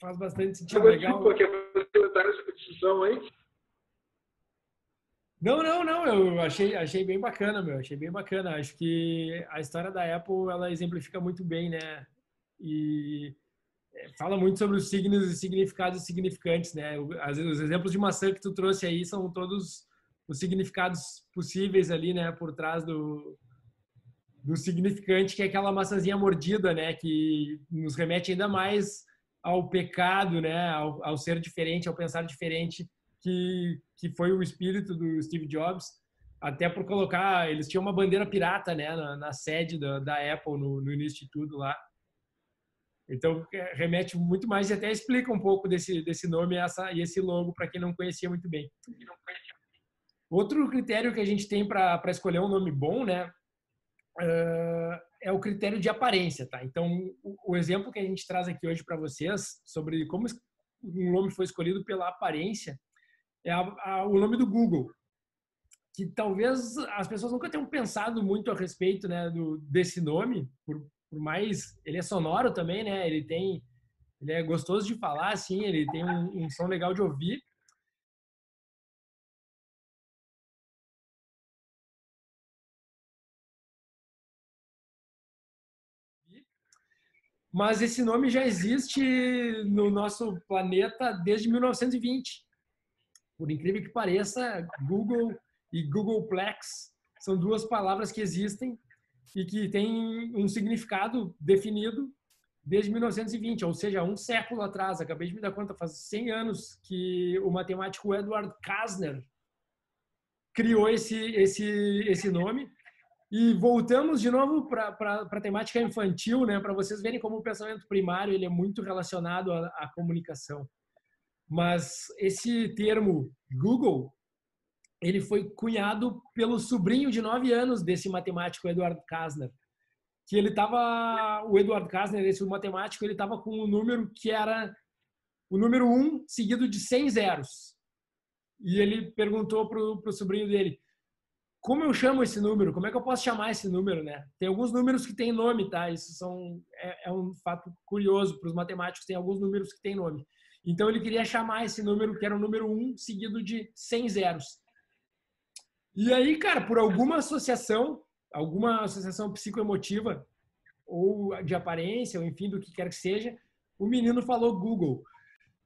Faz bastante sentido. Legal. Desculpa, quer fazer comentário sobre a distinção aí? Não, não, não. Eu achei, achei bem bacana, meu. Achei bem bacana. Acho que a história da Apple ela exemplifica muito bem, né? E é, fala muito sobre os signos e significados significantes, né? Os exemplos de maçã que tu trouxe aí são todos os significados possíveis ali, né? Por trás do, do significante que é aquela maçãzinha mordida, né? Que nos remete ainda mais ao pecado, né? Ao, ao ser diferente, ao pensar diferente que, que foi o espírito do Steve Jobs, até por colocar, eles tinham uma bandeira pirata, né, na, na sede da, da Apple, no, no, início de tudo lá. Então, é, remete muito mais e até explica um pouco desse, desse nome e, essa, e esse logo para quem não conhecia muito bem. Outro critério que a gente tem para escolher um nome bom, né, é o critério de aparência, tá? Então, o, exemplo que a gente traz aqui hoje para vocês sobre como um nome foi escolhido pela aparência é a, a, o nome do Google, que talvez as pessoas nunca tenham pensado muito a respeito né, do, desse nome, por, por mais ele é sonoro também, né? Ele tem ele é gostoso de falar, assim, ele tem um, um som legal de ouvir. Mas esse nome já existe no nosso planeta desde 1920 por incrível que pareça, Google e Googleplex são duas palavras que existem e que têm um significado definido desde 1920, ou seja, um século atrás. Acabei de me dar conta, faz 100 anos que o matemático Edward Kasner criou esse, esse, esse nome. E voltamos de novo para a temática infantil, né? para vocês verem como o pensamento primário ele é muito relacionado à, à comunicação. Mas esse termo Google, ele foi cunhado pelo sobrinho de nove anos desse matemático Eduardo Kasner, que ele estava, o Eduardo Kasner, esse matemático, ele estava com um número que era o número um seguido de 100 zeros. E ele perguntou para o sobrinho dele, como eu chamo esse número? Como é que eu posso chamar esse número, né? Tem alguns números que têm nome, tá? Isso são, é, é um fato curioso para os matemáticos. Tem alguns números que têm nome. Então ele queria chamar esse número, que era o número 1, seguido de 100 zeros. E aí, cara, por alguma associação, alguma associação psicoemotiva, ou de aparência, ou enfim, do que quer que seja, o menino falou Google.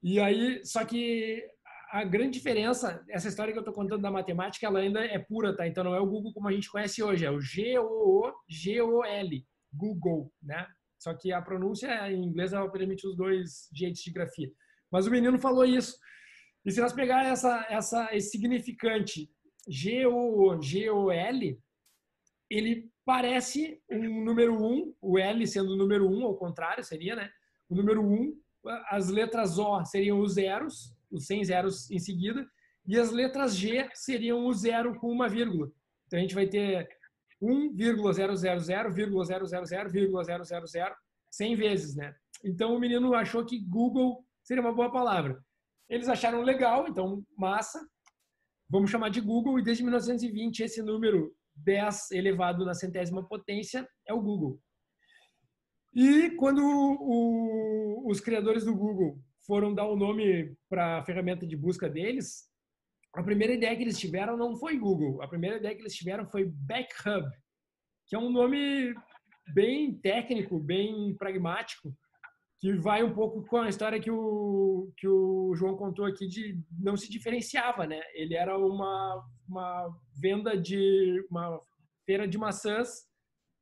E aí, só que a grande diferença, essa história que eu estou contando da matemática, ela ainda é pura, tá? Então não é o Google como a gente conhece hoje, é o G-O-O-G-O-L, Google, né? Só que a pronúncia em inglês ela permite os dois jeitos de grafia. Mas o menino falou isso. E se nós pegar essa, essa, esse significante G-O-G-O-L, ele parece um número 1, um, o L sendo o número 1, um, ao contrário, seria, né? O número 1, um, as letras O seriam os zeros, os 100 zeros em seguida, e as letras G seriam o zero com uma vírgula. Então a gente vai ter 1,000,000,000, 100 vezes, né? Então o menino achou que Google seria uma boa palavra. Eles acharam legal, então massa. Vamos chamar de Google e desde 1920 esse número 10 elevado na centésima potência é o Google. E quando o, os criadores do Google foram dar o nome para a ferramenta de busca deles, a primeira ideia que eles tiveram não foi Google. A primeira ideia que eles tiveram foi Backhub, que é um nome bem técnico, bem pragmático, que vai um pouco com a história que o, que o João contou aqui de não se diferenciava, né? Ele era uma, uma venda de uma feira de maçãs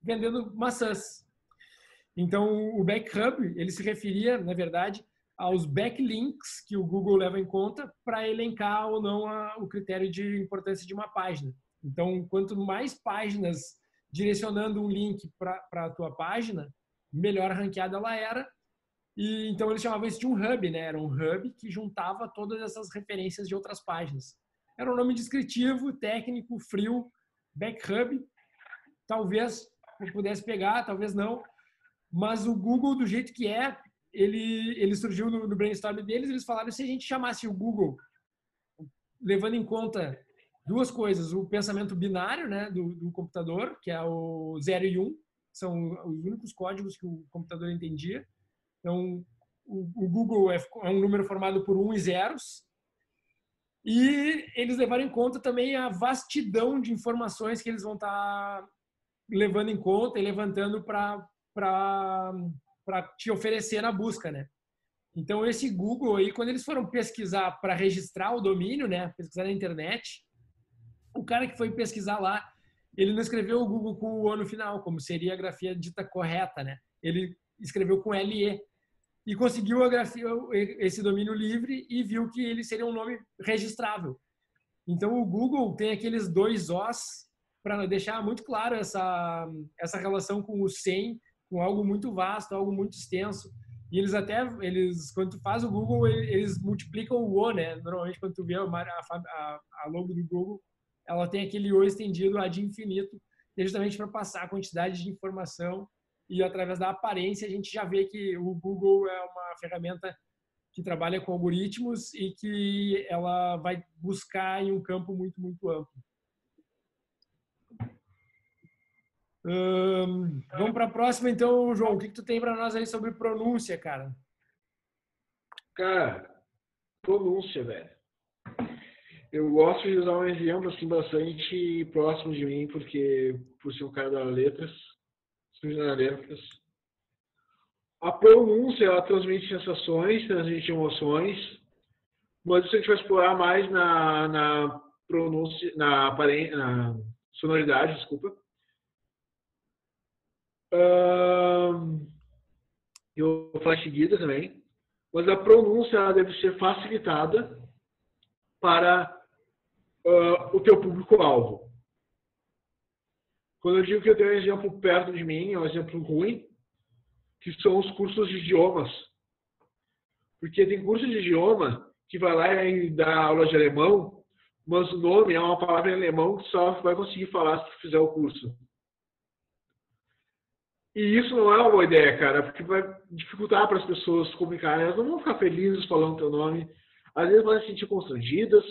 vendendo maçãs. Então, o Backhub, ele se referia, na verdade, aos backlinks que o Google leva em conta para elencar ou não a, o critério de importância de uma página. Então, quanto mais páginas direcionando um link para a tua página, melhor ranqueada ela era. E então eles chamavam isso de um hub, né? Era um hub que juntava todas essas referências de outras páginas. Era um nome descritivo, técnico, frio, backhub. Talvez pudesse pegar, talvez não. Mas o Google, do jeito que é, ele, ele surgiu no, no brainstorm deles, eles falaram se a gente chamasse o Google, levando em conta duas coisas, o pensamento binário né, do, do computador, que é o 0 e 1, um, são os únicos códigos que o computador entendia. Então, o, o Google é, é, um número formado por 1 um e zeros, e eles levaram em conta também a vastidão de informações que eles vão estar tá levando em conta e levantando para para te oferecer na busca, né? Então esse Google aí, quando eles foram pesquisar para registrar o domínio, né, pesquisar na internet, o cara que foi pesquisar lá, ele não escreveu o Google com o O no final, como seria a grafia dita correta, né? Ele escreveu com LE e conseguiu a grafia, esse domínio livre e viu que ele seria um nome registrável. Então o Google tem aqueles dois Os para deixar muito claro essa essa relação com o 100 com algo muito vasto, algo muito extenso. E eles até, eles, quando tu faz o Google, eles multiplicam o O, né? Normalmente, quando tu vê a, a, a logo do Google, ela tem aquele O estendido ad infinito, justamente para passar a quantidade de informação. E através da aparência, a gente já vê que o Google é uma ferramenta que trabalha com algoritmos e que ela vai buscar em um campo muito, muito amplo. Vamos para a próxima, então, João. O que, que tu tem para nós aí sobre pronúncia, cara? Cara, pronúncia, velho. Eu gosto de usar um exemplo assim bastante próximo de mim, porque por ser um cara das letras, das letras, a pronúncia ela transmite sensações, transmite emoções, mas isso a gente vai explorar mais na, na pronúncia, na, na sonoridade, desculpa eu vou falar seguida também. Mas a pronúncia deve ser facilitada para uh, o teu público-alvo. Quando eu digo que eu tenho um exemplo perto de mim, é um exemplo ruim, que são os cursos de idiomas. Porque tem curso de idioma que vai lá e dá aula de alemão, mas o nome é uma palavra em alemão que só vai conseguir falar se fizer o curso. E isso não é uma boa ideia, cara, porque vai dificultar para as pessoas comunicarem. Elas não vão ficar felizes falando teu nome. Às vezes vão se sentir constrangidas.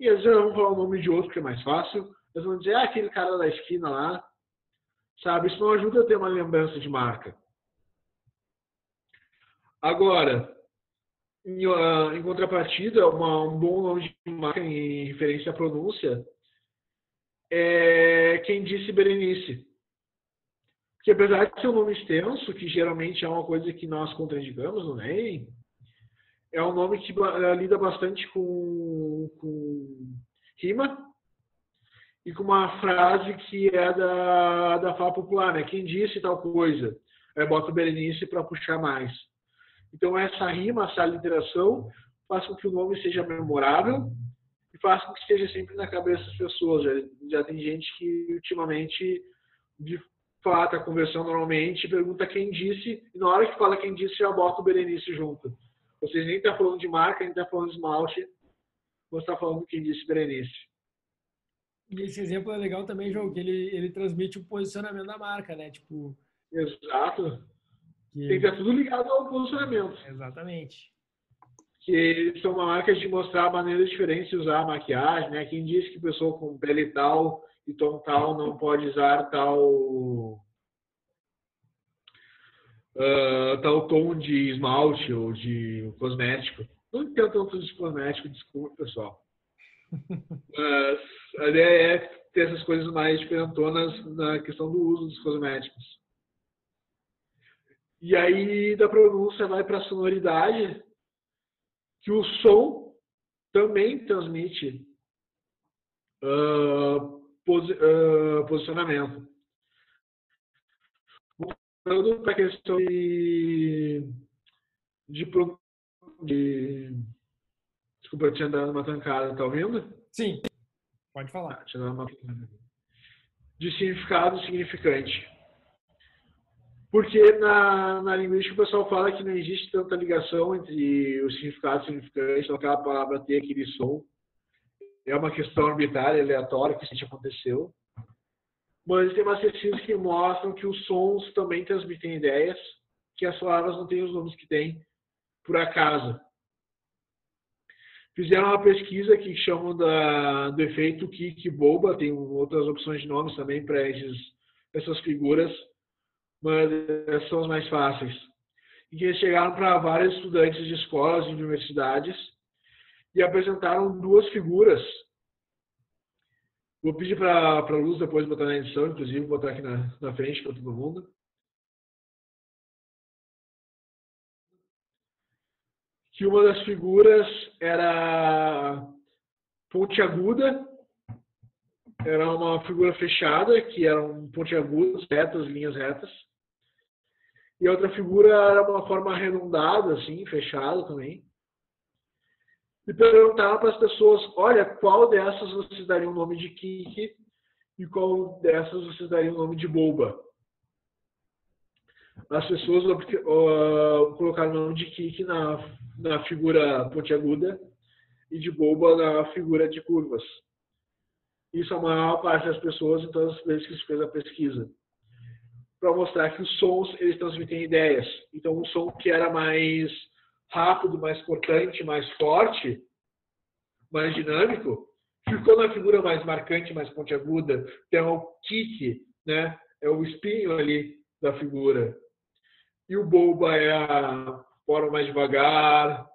E às vezes vão falar o nome de outro, que é mais fácil. Elas vão dizer, ah, aquele cara da esquina lá. Sabe? Isso não ajuda a ter uma lembrança de marca. Agora, em, uh, em contrapartida, uma, um bom nome de marca em referência à pronúncia é quem disse Berenice que apesar de ser um nome extenso, que geralmente é uma coisa que nós contraindicamos no NEM, é um nome que eh, lida bastante com, com rima e com uma frase que é da, da fala popular, né? Quem disse tal coisa? É, bota Berenice para puxar mais. Então, essa rima, essa literação, faz com que o nome seja memorável e faz com que esteja sempre na cabeça das pessoas. Já, já tem gente que ultimamente, fato, está conversando normalmente, pergunta quem disse, e na hora que fala quem disse, já bota o Berenice junto. Vocês nem estão tá falando de marca, nem estão tá falando de esmalte, você está falando quem disse Berenice. E esse exemplo é legal também, João, que ele, ele transmite o posicionamento da marca, né? Tipo. Exato. Que... Tem que estar tudo ligado ao posicionamento. Exatamente. Que são uma marca de mostrar maneiras diferentes de usar a maquiagem, né? Quem diz que pessoa com pele tal e tom tal não pode usar tal uh, tal tom de esmalte ou de cosmético. Não entendo tanto de cosmético, desculpa, pessoal. Mas a ideia é ter essas coisas mais diferentonas na questão do uso dos cosméticos. E aí, da pronúncia, vai para a sonoridade, que o som também transmite uh, posi uh, posicionamento. Voltando para a questão de, de, de. Desculpa, eu tinha dado uma tancada, tá ouvindo? Sim, pode falar. Ah, tinha dado uma De significado significante. Porque na, na linguística o pessoal fala que não existe tanta ligação entre o significado e o significante, então aquela palavra ter aquele som. É uma questão arbitrária, aleatória, que isso aconteceu. Mas tem umas pesquisas que mostram que os sons também transmitem ideias, que as palavras não têm os nomes que têm por acaso. Fizeram uma pesquisa que chamam da, do efeito Kik Boba, tem outras opções de nomes também para essas figuras mas são os mais fáceis. E que chegaram para vários estudantes de escolas e universidades e apresentaram duas figuras. Vou pedir para a Luz depois botar na edição, inclusive, botar aqui na, na frente para todo mundo. Que uma das figuras era pontiaguda, era uma figura fechada, que eram pontiagudos, retas, linhas retas e a outra figura era uma forma arredondada, assim, fechada também. E perguntaram para as pessoas: olha, qual dessas vocês dariam o nome de Kiki e qual dessas vocês dariam o nome de Boba? As pessoas uh, colocaram o nome de Kiki na, na figura pontiaguda e de Boba na figura de curvas. Isso é a maior parte das pessoas todas as vezes que se fez a pesquisa para mostrar que os sons eles transmitem ideias. Então, um som que era mais rápido, mais cortante, mais forte, mais dinâmico, ficou na figura mais marcante, mais pontiaguda. Então, o kick, né? É o espinho ali da figura. E o boba é a forma mais devagar,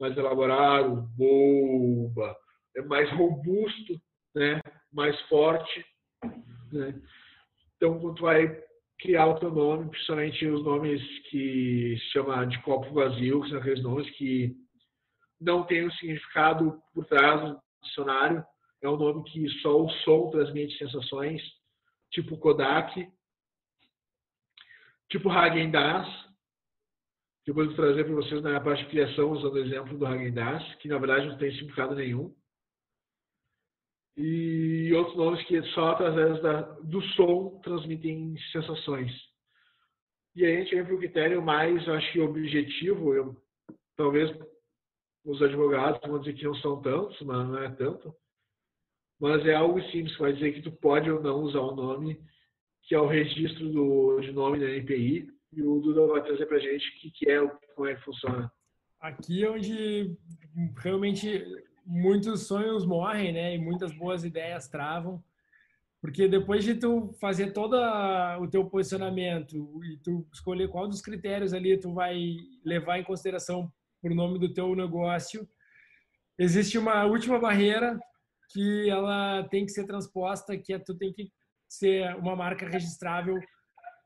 mais elaborado, boba. É mais robusto, né? Mais forte, né? Então, quando tu vai criar o teu nome, principalmente os nomes que se chama de copo vazio, que são aqueles nomes que não têm um significado por trás do dicionário. É um nome que só o som transmite sensações, tipo Kodak, tipo Hagen Dazs. Depois vou trazer para vocês na parte de criação, usando o exemplo do Hagen Dazs, que na verdade não tem significado nenhum e outros nomes que só através da, do som transmitem sensações. E aí a gente vem para o critério mais, acho que objetivo, eu, talvez os advogados vão dizer que não são tantos, mas não é tanto. Mas é algo simples, vai dizer que tu pode ou não usar o nome, que é o registro do, de nome da NPI, e o Duda vai trazer para a gente o que, que é, como é que funciona. Aqui é onde realmente muitos sonhos morrem, né? E muitas boas ideias travam. Porque depois de tu fazer todo o teu posicionamento e tu escolher qual dos critérios ali tu vai levar em consideração por nome do teu negócio, existe uma última barreira que ela tem que ser transposta, que é tu tem que ser uma marca registrável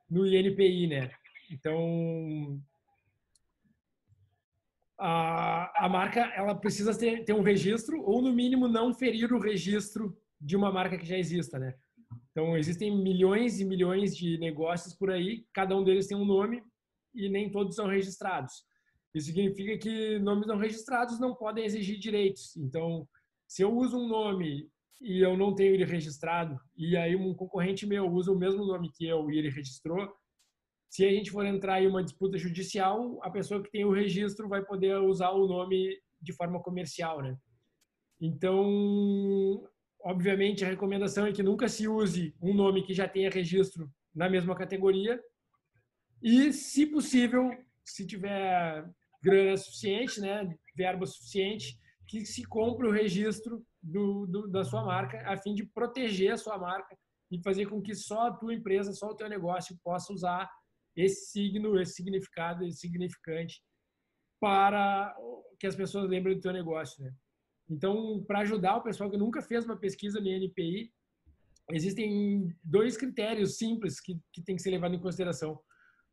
no INPI, né? Então, a, a marca ela precisa ter, ter um registro ou no mínimo não ferir o registro de uma marca que já exista, né? Então existem milhões e milhões de negócios por aí, cada um deles tem um nome e nem todos são registrados. Isso significa que nomes não registrados não podem exigir direitos. Então, Se eu uso um nome e eu não tenho ele registrado, e aí um concorrente meu usa o mesmo nome que eu e ele registrou, se a gente for entrar em uma disputa judicial, a pessoa que tem o registro vai poder usar o nome de forma comercial, né? Então, obviamente, a recomendação é que nunca se use um nome que já tenha registro na mesma categoria e, se possível, se tiver grana suficiente, né, verba suficiente, que se compre o registro do, do, da sua marca, a fim de proteger a sua marca e fazer com que só a tua empresa, só o teu negócio possa usar esse signo, esse significado, esse significante para que as pessoas lembrem do teu negócio, né? Então, para ajudar o pessoal que nunca fez uma pesquisa no NPI, existem dois critérios simples que, que tem que ser levado em consideração.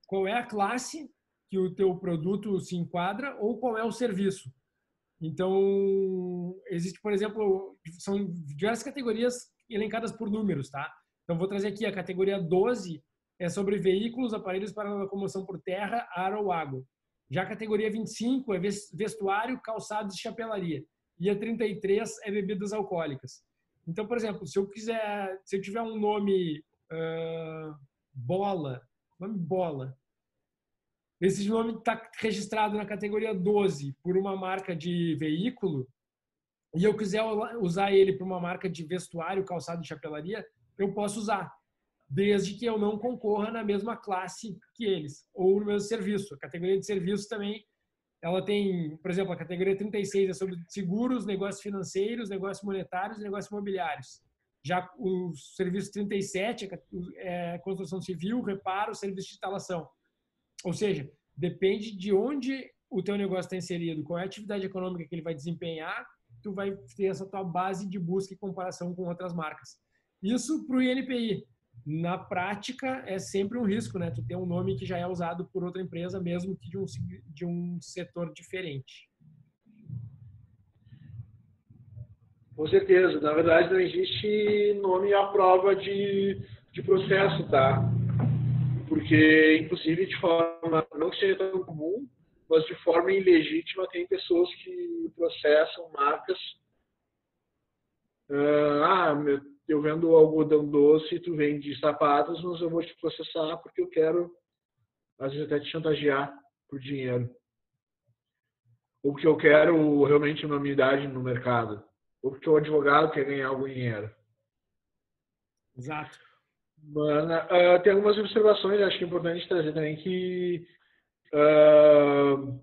Qual é a classe que o teu produto se enquadra ou qual é o serviço. Então, existe, por exemplo, são diversas categorias elencadas por números, tá? Então, vou trazer aqui a categoria 12, é sobre veículos, aparelhos para locomoção por terra, ar ou água. Já a categoria 25 é vestuário, calçados e chapelaria. E a 33 é bebidas alcoólicas. Então, por exemplo, se eu quiser, se eu tiver um nome uh, bola, nome bola, esse nome está registrado na categoria 12 por uma marca de veículo e eu quiser usar ele para uma marca de vestuário, calçado e chapelaria, eu posso usar, desde que eu não concorra na mesma classe que eles ou no mesmo serviço. A categoria de serviço também, ela tem, por exemplo, a categoria 36 é sobre seguros, negócios financeiros, negócios monetários e negócios imobiliários. Já o serviço 37 é, construção civil, reparo, serviço de instalação. Ou seja, depende de onde o teu negócio está inserido, qual é a atividade econômica que ele vai desempenhar, tu vai ter essa tua base de busca e comparação com outras marcas. Isso para o INPI. Na prática, é sempre um risco, né? Tu ter um nome que já é usado por outra empresa, mesmo que de um, de um setor diferente. Com certeza. Na verdade, não existe nome à prova de, de processo, tá? porque, inclusive, de forma não que seja tão comum, mas de forma ilegítima, tem pessoas que processam marcas. ah, eu vendo algodão doce e tu vende sapatos, mas eu vou te processar porque eu quero, às vezes, até te chantagear por dinheiro. Ou porque eu quero realmente uma unidade no mercado. Ou porque o advogado quer ganhar algum dinheiro. Exato. Mana, uh, tem algumas observações, acho que é importante trazer também, que uh,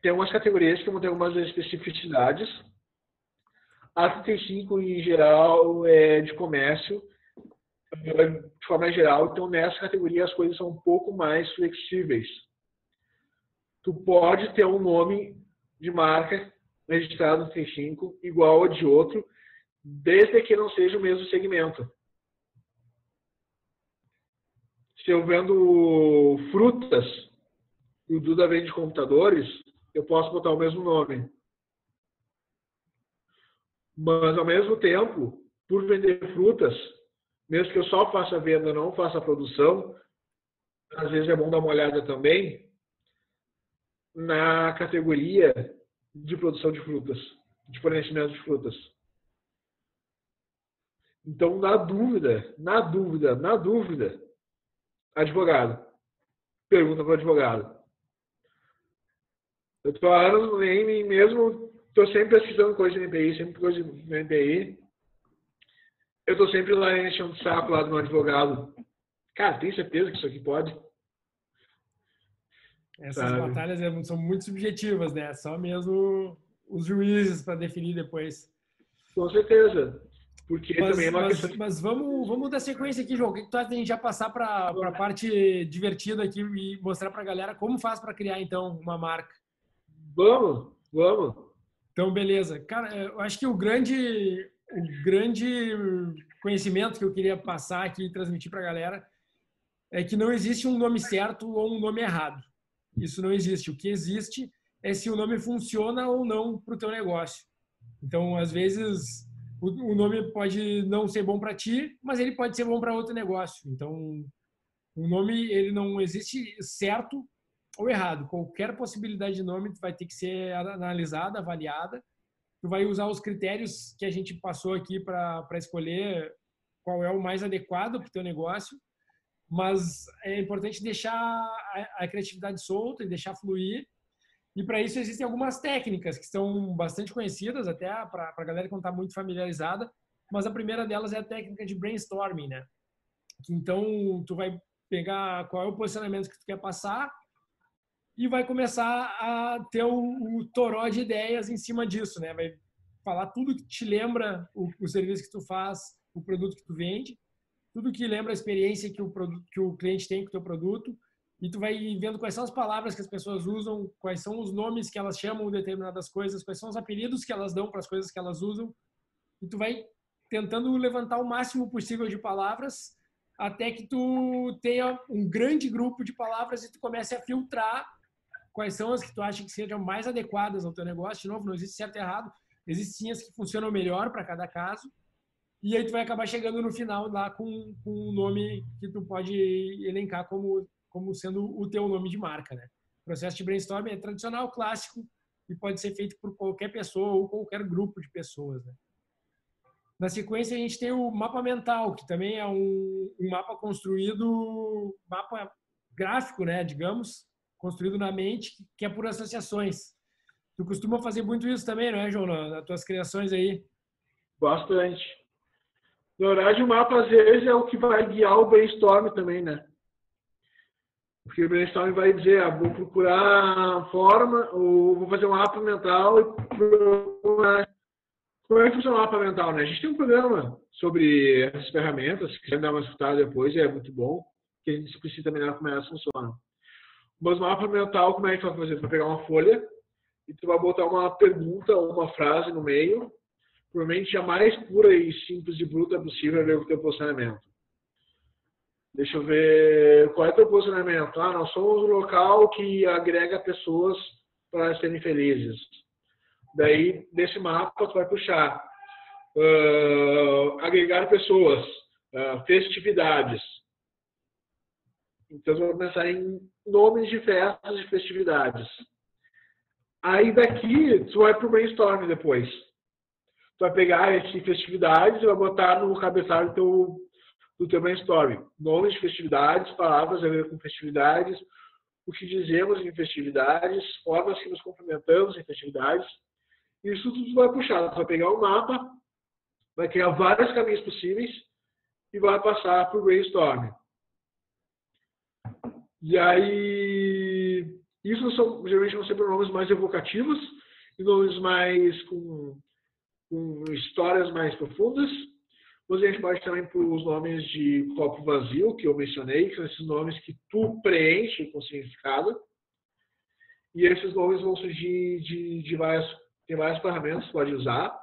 tem algumas categorias que vão ter algumas especificidades. A 35, em geral, é de comércio, de forma geral. Então, nessa categoria, as coisas são um pouco mais flexíveis. Tu pode ter um nome de marca registrado no 35 igual ao de outro, desde que não seja o mesmo segmento se eu vendo frutas e o Duda vende computadores, eu posso botar o mesmo nome. Mas, ao mesmo tempo, por vender frutas, mesmo que eu só faça venda, não faça produção, às vezes é bom dar uma olhada também na categoria de produção de frutas, de fornecimento de frutas. Então, na dúvida, na dúvida, na dúvida, Advogado. Pergunta para o advogado. Eu estou há anos no NEM mesmo estou sempre pesquisando coisa de NPI, sempre coisa de NPI. Eu estou sempre lá enchendo o saco lá do meu advogado. Cara, tem certeza que isso aqui pode? Essas Sabe? batalhas é são muito subjetivas, né? Só mesmo os juízes para definir depois. Com certeza. Porque mas, também é uma mas, questão. Mas vamos, vamos dar sequência aqui, João. O que tu acha de a gente já passar para a parte divertida aqui e mostrar para a galera como faz para criar, então, uma marca? Vamos, vamos. Então, beleza. Cara, eu acho que o grande, o grande conhecimento que eu queria passar aqui e transmitir para a galera é que não existe um nome certo ou um nome errado. Isso não existe. O que existe é se o nome funciona ou não para o teu negócio. Então, às vezes, o, nome pode não ser bom para ti, mas ele pode ser bom para outro negócio. Então, o nome ele não existe certo ou errado. Qualquer possibilidade de nome vai ter que ser analisada, avaliada tu vai usar os critérios que a gente passou aqui para escolher qual é o mais adequado para o teu negócio, mas é importante deixar a, a criatividade solta e deixar fluir. E para isso existem algumas técnicas que são bastante conhecidas até para a galera que não está muito familiarizada, mas a primeira delas é a técnica de brainstorming, né? Então, tu vai pegar qual é o posicionamento que tu quer passar e vai começar a ter o, o toró de ideias em cima disso, né? Vai falar tudo que te lembra o, o serviço que tu faz, o produto que tu vende, tudo que lembra a experiência que o, que o cliente tem com o teu produto, e tu vai vendo quais são as palavras que as pessoas usam, quais são os nomes que elas chamam determinadas coisas, quais são os apelidos que elas dão para as coisas que elas usam, e tu vai tentando levantar o máximo possível de palavras até que tu tenha um grande grupo de palavras e tu comece a filtrar quais são as que tu acha que sejam mais adequadas ao teu negócio. De novo, não existe certo e errado, existem as que funcionam melhor para cada caso. E aí tu vai acabar chegando no final lá com, com um nome que tu pode elencar como, como sendo o teu nome de marca, né? O processo de brainstorming é tradicional, clássico e pode ser feito por qualquer pessoa ou qualquer grupo de pessoas, né? Na sequência, a gente tem o mapa mental, que também é um, um mapa construído, mapa gráfico, né, digamos, construído na mente, que é por associações. Tu costuma fazer muito isso também, não é, João, nas tuas criações aí? Bastante. Na verdade, o mapa, às vezes, é o que vai guiar o brainstorm também, né? Porque o brainstorm vai dizer, ah, vou procurar forma, ou vou fazer um mapa mental e procurar como é que funciona o mapa mental, né? A gente tem um programa sobre essas ferramentas, se quiser dar uma escutada depois, é muito bom, que a gente explica melhor como elas funcionam. Mas mapa mental, como é que tu vai fazer? Tu vai pegar uma folha e tu vai botar uma pergunta ou uma frase no meio, provavelmente a mais pura e simples e bruta possível é ver o teu posicionamento. Deixa eu ver qual é o teu posicionamento. Ah, nós somos um local que agrega pessoas para serem felizes Daí, desse mapa, tu vai puxar uh, agregar pessoas, uh, festividades. Então, tu vai pensar em nomes de festas e festividades. Aí daqui, tu vai para o brainstorm depois. Tu vai pegar essas festividades e vai botar no cabeçalho do teu, do teu brainstorm. Nomes de festividades, palavras a ver com festividades, o que dizemos em festividades, formas que nos cumprimentamos em festividades, isso tudo vai puxar. Você vai pegar o um mapa, vai criar vários caminhos possíveis e vai passar para o brainstorm. E aí, isso são, geralmente vão ser nomes mais evocativos e nomes mais com, com histórias mais profundas. Mas a gente pode também para os nomes de copo vazio, que eu mencionei, que são esses nomes que tu preenche com significado. E esses nomes vão surgir de, de várias tem várias ferramentas que pode usar.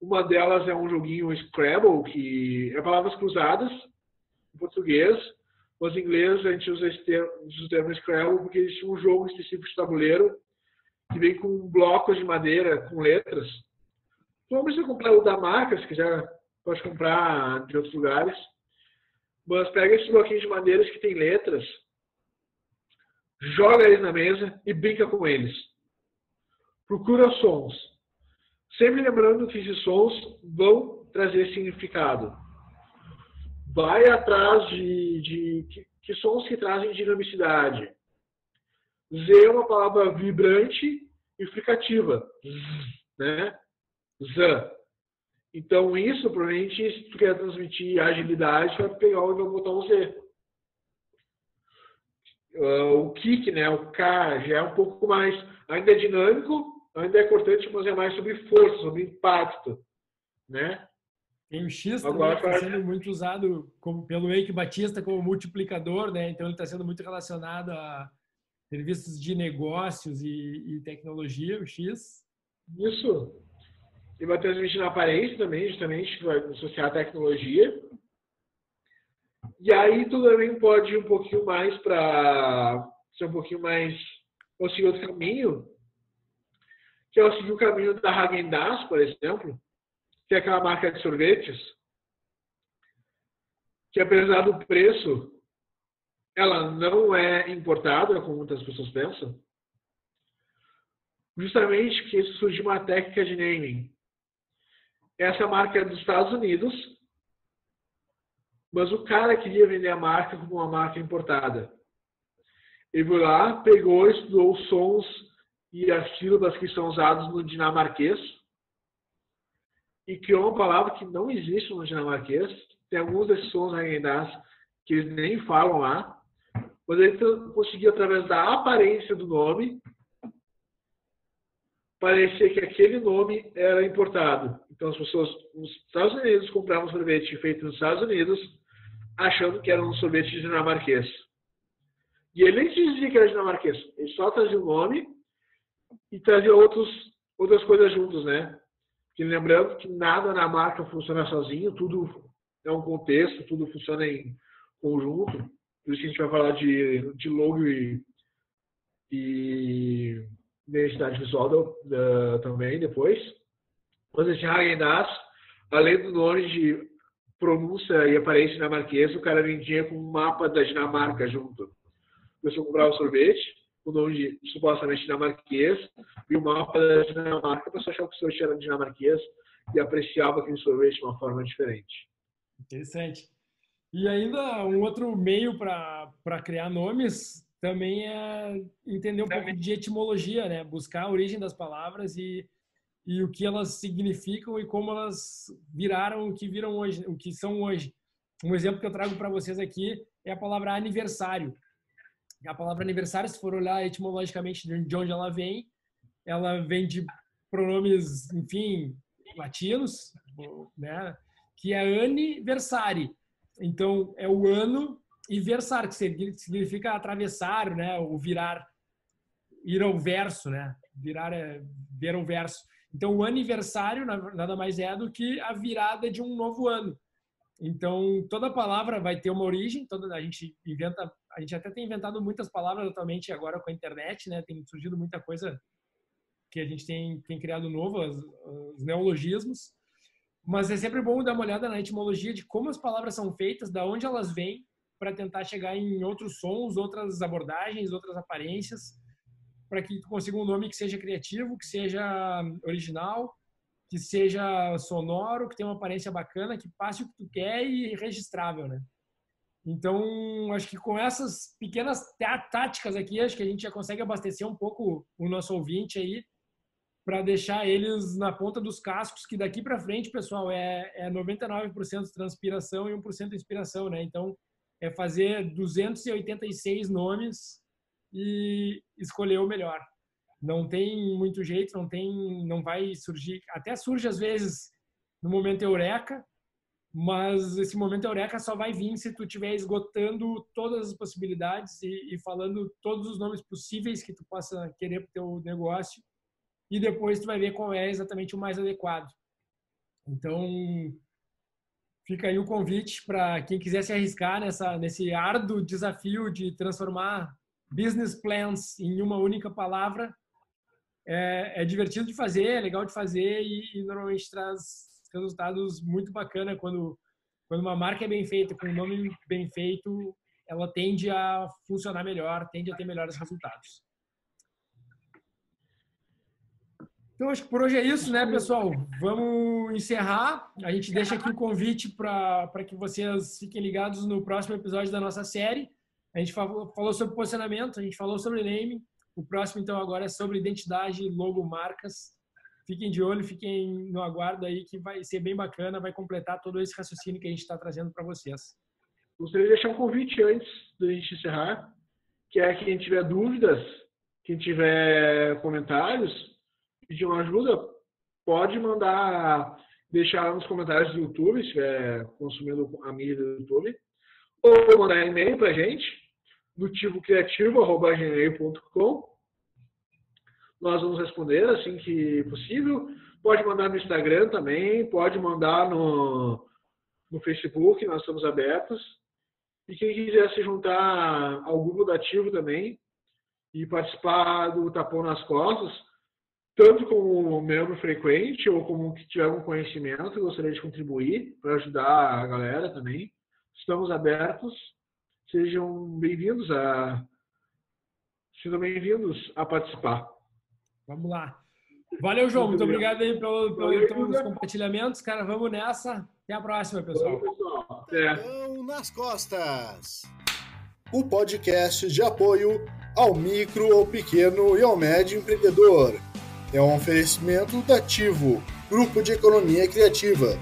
Uma delas é um joguinho Scrabble, que é palavras cruzadas em português, em inglês a gente usa esse termo, o termo Scrabble porque existe um jogo específico de tabuleiro que vem com blocos de madeira com letras. Não precisa comprar o da marca, se quiser pode comprar de outros lugares. Mas pega esses bloquinhos de madeiras que tem letras, joga eles na mesa e brinca com eles procura sons. Sempre lembrando que esses sons vão trazer significado. Vai atrás de, de que, que sons que trazem dinamicidade. Z é uma palavra vibrante e fricativa. né? Z. Então, isso, provavelmente, se tu quer transmitir agilidade, vai pegar e vai botar um Z. Uh, o kick, né, o K, já é um pouco mais, ainda é dinâmico, ainda é importante, mas é mais sobre força, sobre impacto, né? Tem o X Agora, também, está sendo muito usado como, pelo Eike Batista como multiplicador, né? Então ele está sendo muito relacionado a serviços de negócios e, e, tecnologia, o X. Isso. E vai transmitir na aparência também, justamente, vai associar a tecnologia. E aí tu também pode ir um pouquinho mais para ser um pouquinho mais ou seguir outro caminho, que é seguir o caminho da Häagen-Dazs, por exemplo, que é aquela marca de sorvetes, que apesar do preço, ela não é importada, como muitas pessoas pensam. justamente porque surgiu uma técnica de naming. Essa marca é dos Estados Unidos, mas o cara queria vender a marca como uma marca importada. Ele foi lá, pegou, estudou os sons e as sílabas que são usados no dinamarquês e criou uma palavra que não existe no dinamarquês. Tem alguns desses sons ainda que eles nem falam lá, mas ele conseguiu, através da aparência do nome, parecer que aquele nome era importado. Então, as pessoas nos Estados Unidos compravam sorvete feito nos Estados Unidos, achando que era um sorvete dinamarquês. E ele nem dizia que era dinamarquês, ele só trazia o nome e trazia outros, outras coisas juntos, né? Que lembrando que nada na marca funciona sozinho, tudo é um contexto, tudo funciona em conjunto. Por isso que a gente vai falar de, de logo e, e identidade visual do, da, também depois. Mas esse Hagen além do nome de pronúncia e aparência dinamarquesa, o cara vendia com um mapa da Dinamarca junto. A pessoa comprava sorvete, o nome de supostamente dinamarquês, e o mapa da Dinamarca, a pessoa achava que o sorvete era dinamarquês e apreciava aquele sorvete de uma forma diferente. Interessante. E ainda um outro meio para criar nomes também é entender um pouco de etimologia, né? Buscar a origem das palavras e, e o que elas significam e como elas viraram o que viram hoje, o que são hoje. Um exemplo que eu trago para vocês aqui é a palavra aniversário. A palavra aniversário, se for olhar etimologicamente de onde ela vem, ela vem de pronomes, enfim, latinos, né? Que é aniversário então, é o ano e versar, que significa atravessar, né? Ou virar, ir ao verso, né? Virar é ver ao verso. Então, o aniversário nada mais é do que a virada de um novo ano. Então, toda palavra vai ter uma origem, toda a gente inventa, a gente até tem inventado muitas palavras atualmente agora com a internet, né? Tem surgido muita coisa que a gente tem, tem criado novo, os, os neologismos. Mas é sempre bom dar uma olhada na etimologia de como as palavras são feitas, da onde elas vêm, para tentar chegar em outros sons, outras abordagens, outras aparências, para que tu consiga um nome que seja criativo, que seja original, que seja sonoro, que tenha uma aparência bacana, que passe o que tu quer e registrável, né? Então, acho que com essas pequenas táticas aqui, acho que a gente já consegue abastecer um pouco o nosso ouvinte aí para deixar eles na ponta dos cascos, que daqui para frente, pessoal, é, é 99% transpiração e 1% inspiração, né? Então, é fazer 286 nomes e escolher o melhor. Não tem muito jeito, não tem, não vai surgir, até surge às vezes no momento eureka, mas esse momento eureka só vai vir se tu estiver esgotando todas as possibilidades e, e falando todos os nomes possíveis que tu possa querer para o teu negócio e depois tu vai ver qual é exatamente o mais adequado. Então, fica aí o convite para quem quiser se arriscar nessa, nesse árduo desafio de transformar business plans em uma única palavra. É, é divertido de fazer, é legal de fazer e, e, normalmente traz resultados muito bacana quando, quando uma marca é bem feita, com um nome bem feito, ela tende a funcionar melhor, tende a ter melhores resultados. Então, acho que por hoje é isso, né, pessoal? Vamos encerrar. A gente deixa aqui o convite para que vocês fiquem ligados no próximo episódio da nossa série. A gente falou sobre posicionamento, a gente falou sobre naming. O próximo, então, agora é sobre identidade, logo, marcas. Fiquem de olho, fiquem no aguardo aí, que vai ser bem bacana, vai completar todo esse raciocínio que a gente está trazendo para vocês. Gostaria de deixar um convite antes da gente encerrar, que é quem tiver dúvidas, quem tiver comentários, pedir uma ajuda, pode mandar, deixar nos comentários do YouTube, se estiver consumindo a mídia do YouTube, ou mandar e-mail para a gente, no tipo. Nós vamos responder assim que possível. Pode mandar no Instagram também, pode mandar no, no Facebook, nós estamos abertos. E quem quiser se juntar ao grupo da Ativo também e participar do Tapão nas Costas, tanto como membro frequente ou como que tiver algum conhecimento, gostaria de contribuir para ajudar a galera também. Estamos abertos. Sejam bem-vindos a sejam bem-vindos a participar. Vamos lá. Valeu, João. Muito, obrigado aí pelo, pelo, pelos compartilhamentos. Cara, vamos nessa. Até a próxima, pessoal. Valeu, pessoal. Até. nas costas. O podcast de apoio ao micro, ao pequeno e ao médio empreendedor. É um oferecimento da Ativo, Grupo de Economia Criativa